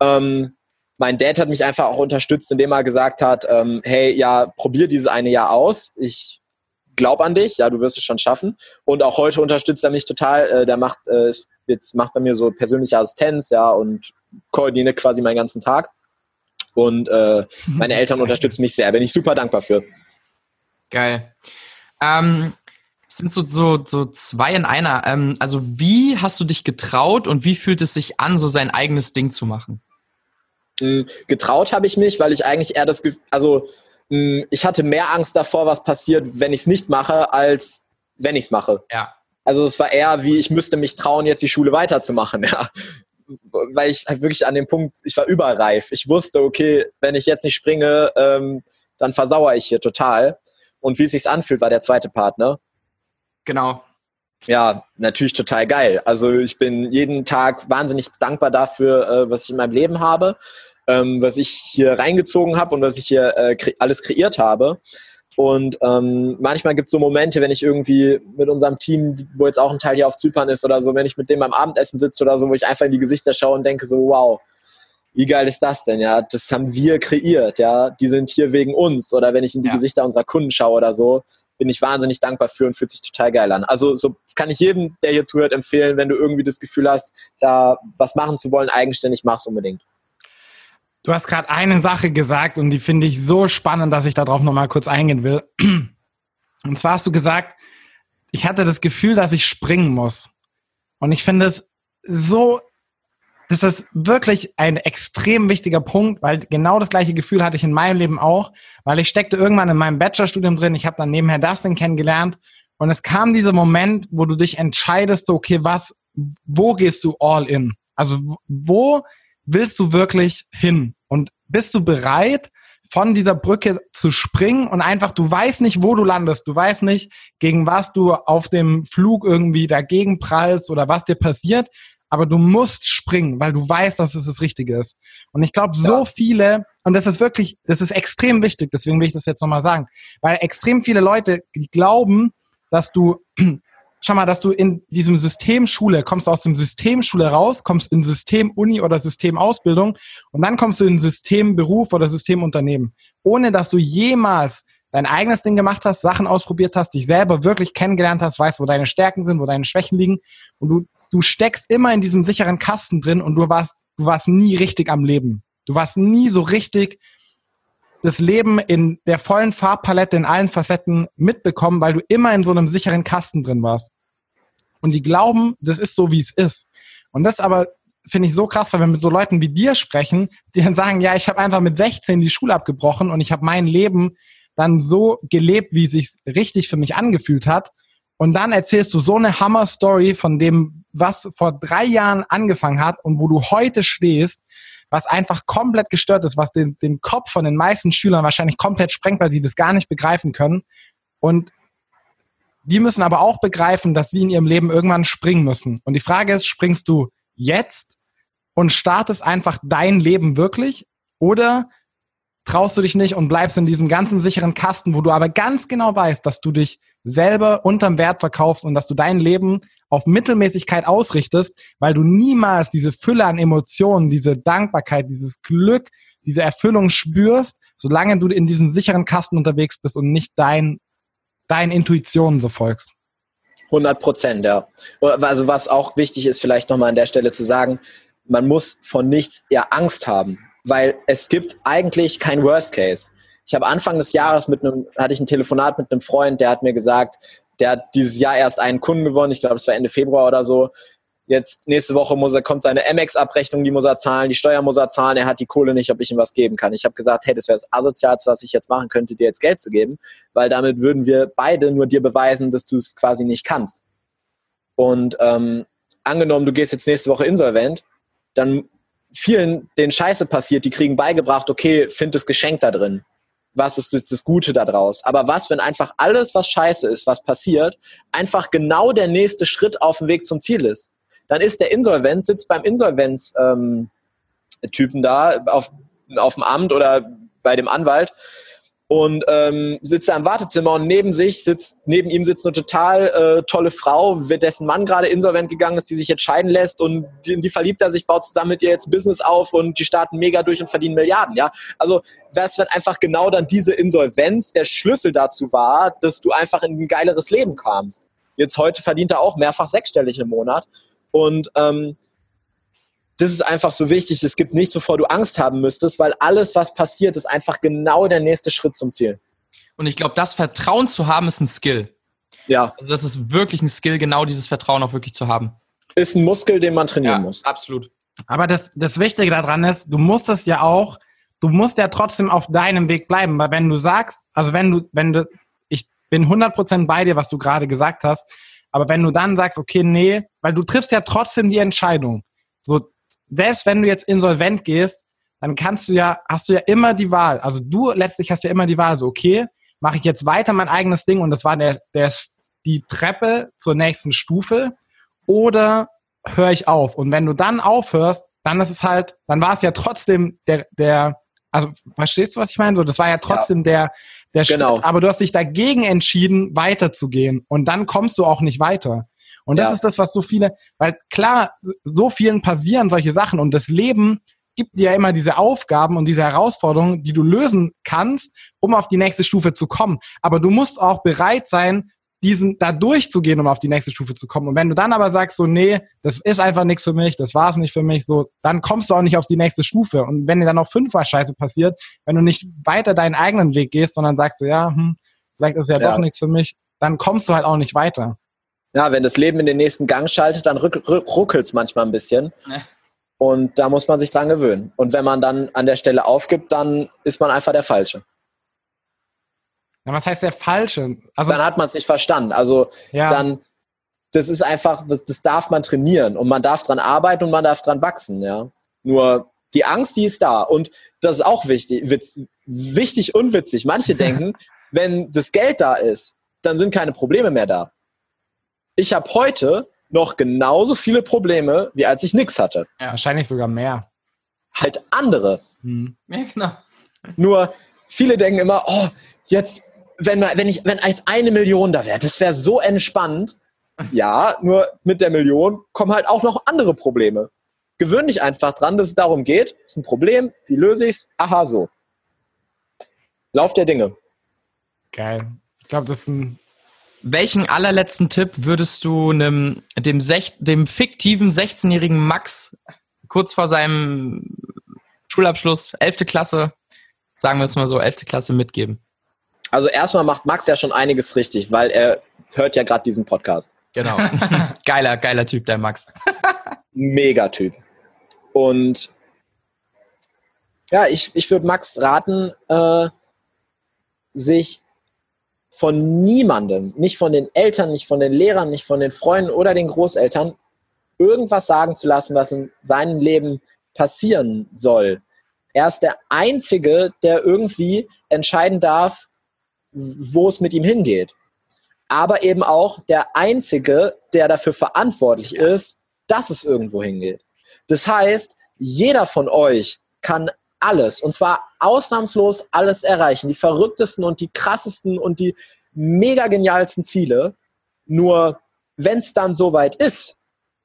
Ähm, mein Dad hat mich einfach auch unterstützt, indem er gesagt hat, ähm, hey, ja, probier dieses eine Jahr aus. Ich glaub an dich, ja, du wirst es schon schaffen. Und auch heute unterstützt er mich total. Äh, der macht, äh, jetzt macht bei mir so persönliche Assistenz, ja, und koordiniert quasi meinen ganzen Tag. Und äh, meine Eltern unterstützen mich sehr. Bin ich super dankbar für. Geil. Ähm, es sind so, so, so zwei in einer. Ähm, also wie hast du dich getraut und wie fühlt es sich an, so sein eigenes Ding zu machen? Hm, getraut habe ich mich, weil ich eigentlich eher das, also hm, ich hatte mehr Angst davor, was passiert, wenn ich es nicht mache, als wenn ich es mache. Ja. Also es war eher wie, ich müsste mich trauen, jetzt die Schule weiterzumachen. Ja weil ich halt wirklich an dem Punkt, ich war überreif. Ich wusste, okay, wenn ich jetzt nicht springe, ähm, dann versauere ich hier total. Und wie es sich anfühlt, war der zweite Partner. Genau. Ja, natürlich total geil. Also ich bin jeden Tag wahnsinnig dankbar dafür, äh, was ich in meinem Leben habe, ähm, was ich hier reingezogen habe und was ich hier äh, kre alles kreiert habe. Und ähm, manchmal gibt es so Momente, wenn ich irgendwie mit unserem Team, wo jetzt auch ein Teil hier auf Zypern ist oder so, wenn ich mit dem beim Abendessen sitze oder so, wo ich einfach in die Gesichter schaue und denke so, wow, wie geil ist das denn? Ja, das haben wir kreiert, ja. Die sind hier wegen uns. Oder wenn ich in die ja. Gesichter unserer Kunden schaue oder so, bin ich wahnsinnig dankbar für und fühlt sich total geil an. Also so kann ich jedem, der hier zuhört, empfehlen, wenn du irgendwie das Gefühl hast, da was machen zu wollen, eigenständig mach's unbedingt. Du hast gerade eine Sache gesagt und die finde ich so spannend, dass ich darauf nochmal kurz eingehen will. Und zwar hast du gesagt, ich hatte das Gefühl, dass ich springen muss. Und ich finde es so, das ist wirklich ein extrem wichtiger Punkt, weil genau das gleiche Gefühl hatte ich in meinem Leben auch, weil ich steckte irgendwann in meinem Bachelorstudium drin, ich habe dann nebenher Dustin kennengelernt und es kam dieser Moment, wo du dich entscheidest, okay, was, wo gehst du all in? Also wo willst du wirklich hin? Und bist du bereit, von dieser Brücke zu springen und einfach, du weißt nicht, wo du landest, du weißt nicht, gegen was du auf dem Flug irgendwie dagegen prallst oder was dir passiert, aber du musst springen, weil du weißt, dass es das Richtige ist. Und ich glaube, so ja. viele, und das ist wirklich, das ist extrem wichtig, deswegen will ich das jetzt nochmal sagen, weil extrem viele Leute die glauben, dass du schau mal, dass du in diesem System Schule kommst aus dem System Schule raus, kommst in System Uni oder System Ausbildung und dann kommst du in System Beruf oder System Unternehmen, ohne dass du jemals dein eigenes Ding gemacht hast, Sachen ausprobiert hast, dich selber wirklich kennengelernt hast, weißt, wo deine Stärken sind, wo deine Schwächen liegen und du du steckst immer in diesem sicheren Kasten drin und du warst du warst nie richtig am Leben. Du warst nie so richtig das Leben in der vollen Farbpalette in allen Facetten mitbekommen, weil du immer in so einem sicheren Kasten drin warst. Und die glauben, das ist so, wie es ist. Und das aber finde ich so krass, weil wir mit so Leuten wie dir sprechen, die dann sagen, ja, ich habe einfach mit 16 die Schule abgebrochen und ich habe mein Leben dann so gelebt, wie es sich richtig für mich angefühlt hat. Und dann erzählst du so eine Hammer-Story von dem, was vor drei Jahren angefangen hat und wo du heute stehst was einfach komplett gestört ist, was den, den Kopf von den meisten Schülern wahrscheinlich komplett sprengt, weil die das gar nicht begreifen können. Und die müssen aber auch begreifen, dass sie in ihrem Leben irgendwann springen müssen. Und die Frage ist, springst du jetzt und startest einfach dein Leben wirklich oder traust du dich nicht und bleibst in diesem ganzen sicheren Kasten, wo du aber ganz genau weißt, dass du dich selber unterm Wert verkaufst und dass du dein Leben auf Mittelmäßigkeit ausrichtest, weil du niemals diese Fülle an Emotionen, diese Dankbarkeit, dieses Glück, diese Erfüllung spürst, solange du in diesem sicheren Kasten unterwegs bist und nicht dein, deinen Intuitionen so folgst. 100 Prozent, ja. Also was auch wichtig ist, vielleicht nochmal an der Stelle zu sagen, man muss von nichts eher Angst haben, weil es gibt eigentlich kein Worst Case. Ich habe Anfang des Jahres mit einem, hatte ich ein Telefonat mit einem Freund, der hat mir gesagt, der hat dieses Jahr erst einen Kunden gewonnen, ich glaube, es war Ende Februar oder so. Jetzt nächste Woche muss er, kommt seine Amex-Abrechnung, die muss er zahlen, die Steuer muss er zahlen, er hat die Kohle nicht, ob ich ihm was geben kann. Ich habe gesagt, hey, das wäre das Asozialste, was ich jetzt machen könnte, dir jetzt Geld zu geben, weil damit würden wir beide nur dir beweisen, dass du es quasi nicht kannst. Und ähm, angenommen, du gehst jetzt nächste Woche insolvent, dann vielen, denen Scheiße passiert, die kriegen beigebracht, okay, find das Geschenk da drin. Was ist das, Gute da draus? Aber was, wenn einfach alles, was scheiße ist, was passiert, einfach genau der nächste Schritt auf dem Weg zum Ziel ist? Dann ist der Insolvent, sitzt beim Insolvenz-Typen ähm, da auf, auf dem Amt oder bei dem Anwalt und ähm, sitzt da im Wartezimmer und neben sich sitzt, neben ihm sitzt eine total äh, tolle Frau, dessen Mann gerade insolvent gegangen ist, die sich jetzt scheiden lässt und die, die verliebt er sich, baut zusammen mit ihr jetzt Business auf und die starten mega durch und verdienen Milliarden, ja. Also was, wenn einfach genau dann diese Insolvenz der Schlüssel dazu war, dass du einfach in ein geileres Leben kamst. Jetzt heute verdient er auch mehrfach sechsstellig im Monat und ähm, das ist einfach so wichtig. Es gibt nichts, wovor du Angst haben müsstest, weil alles, was passiert, ist einfach genau der nächste Schritt zum Ziel. Und ich glaube, das Vertrauen zu haben, ist ein Skill. Ja. Also das ist wirklich ein Skill, genau dieses Vertrauen auch wirklich zu haben. Ist ein Muskel, den man trainieren ja, muss. Absolut. Aber das, das Wichtige daran ist, du musst es ja auch, du musst ja trotzdem auf deinem Weg bleiben. Weil wenn du sagst, also wenn du, wenn du, ich bin 100% bei dir, was du gerade gesagt hast, aber wenn du dann sagst, okay, nee, weil du triffst ja trotzdem die Entscheidung. So, selbst wenn du jetzt insolvent gehst, dann kannst du ja, hast du ja immer die Wahl. Also du letztlich hast ja immer die Wahl, so okay, mache ich jetzt weiter mein eigenes Ding und das war der, der, die Treppe zur nächsten Stufe oder höre ich auf? Und wenn du dann aufhörst, dann ist es halt, dann war es ja trotzdem der, der, also verstehst du, was ich meine? So, das war ja trotzdem ja. der, der genau. Schritt, aber du hast dich dagegen entschieden, weiterzugehen und dann kommst du auch nicht weiter. Und das ja. ist das, was so viele, weil klar, so vielen passieren solche Sachen und das Leben gibt dir ja immer diese Aufgaben und diese Herausforderungen, die du lösen kannst, um auf die nächste Stufe zu kommen. Aber du musst auch bereit sein, diesen da durchzugehen, um auf die nächste Stufe zu kommen. Und wenn du dann aber sagst, so, nee, das ist einfach nichts für mich, das war es nicht für mich, so, dann kommst du auch nicht auf die nächste Stufe. Und wenn dir dann noch fünfmal Scheiße passiert, wenn du nicht weiter deinen eigenen Weg gehst, sondern sagst so, ja, hm, vielleicht ist ja, ja. doch nichts für mich, dann kommst du halt auch nicht weiter ja, wenn das Leben in den nächsten Gang schaltet, dann ruckelt es manchmal ein bisschen. Ja. Und da muss man sich dran gewöhnen. Und wenn man dann an der Stelle aufgibt, dann ist man einfach der Falsche. Ja, was heißt der Falsche? Also, dann hat man es nicht verstanden. Also ja. dann, das ist einfach, das, das darf man trainieren und man darf dran arbeiten und man darf dran wachsen, ja. Nur die Angst, die ist da. Und das ist auch wichtig, witz, wichtig und witzig. Manche denken, wenn das Geld da ist, dann sind keine Probleme mehr da ich habe heute noch genauso viele Probleme, wie als ich nichts hatte. Ja, wahrscheinlich sogar mehr. Halt andere. Hm. Ja, genau. Nur viele denken immer, oh, jetzt, wenn, wenn ich, wenn als eine Million da wäre, das wäre so entspannt. Ja, nur mit der Million kommen halt auch noch andere Probleme. Gewöhn dich einfach dran, dass es darum geht, ist ein Problem, wie löse ich es? Aha, so. Lauf der Dinge. Geil. Ich glaube, das ist ein welchen allerletzten Tipp würdest du einem, dem, sech, dem fiktiven 16-jährigen Max kurz vor seinem Schulabschluss, 11. Klasse, sagen wir es mal so, 11. Klasse mitgeben? Also erstmal macht Max ja schon einiges richtig, weil er hört ja gerade diesen Podcast. Genau. geiler, geiler Typ, der Max. Megatyp. Und ja, ich, ich würde Max raten, äh, sich von niemandem, nicht von den Eltern, nicht von den Lehrern, nicht von den Freunden oder den Großeltern, irgendwas sagen zu lassen, was in seinem Leben passieren soll. Er ist der Einzige, der irgendwie entscheiden darf, wo es mit ihm hingeht. Aber eben auch der Einzige, der dafür verantwortlich ist, dass es irgendwo hingeht. Das heißt, jeder von euch kann alles, und zwar ausnahmslos alles erreichen. Die verrücktesten und die krassesten und die mega genialsten Ziele. Nur wenn es dann soweit ist,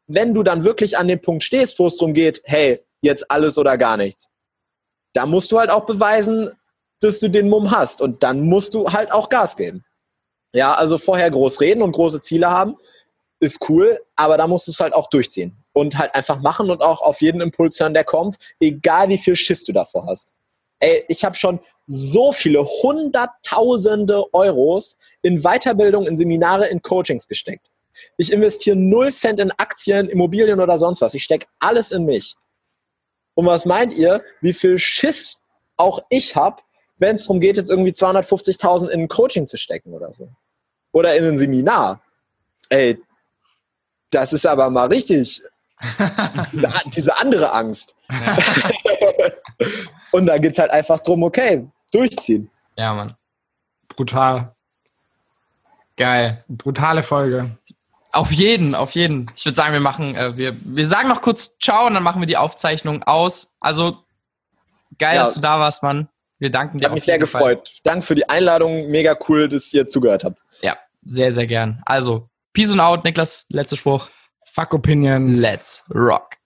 wenn du dann wirklich an dem Punkt stehst, wo es darum geht, hey, jetzt alles oder gar nichts, da musst du halt auch beweisen, dass du den Mumm hast. Und dann musst du halt auch Gas geben. Ja, also vorher groß reden und große Ziele haben, ist cool, aber da musst du es halt auch durchziehen und halt einfach machen und auch auf jeden Impuls hören, der kommt, egal wie viel Schiss du davor hast. Ey, ich habe schon so viele hunderttausende Euros in Weiterbildung, in Seminare, in Coachings gesteckt. Ich investiere 0 Cent in Aktien, Immobilien oder sonst was. Ich stecke alles in mich. Und was meint ihr, wie viel Schiss auch ich habe, wenn es darum geht, jetzt irgendwie 250.000 in ein Coaching zu stecken oder so? Oder in ein Seminar? Ey, das ist aber mal richtig diese andere Angst. Ja. Und da geht es halt einfach drum, okay, durchziehen. Ja, Mann. Brutal. Geil. Brutale Folge. Auf jeden, auf jeden. Ich würde sagen, wir machen, äh, wir, wir sagen noch kurz Ciao und dann machen wir die Aufzeichnung aus. Also geil, ja. dass du da warst, Mann. Wir danken dir. Hat mich sehr gefreut. Fall. Danke für die Einladung. Mega cool, dass ihr zugehört habt. Ja, sehr, sehr gern. Also, Peace und out, Niklas, letzter Spruch. Fuck Opinions. Let's rock.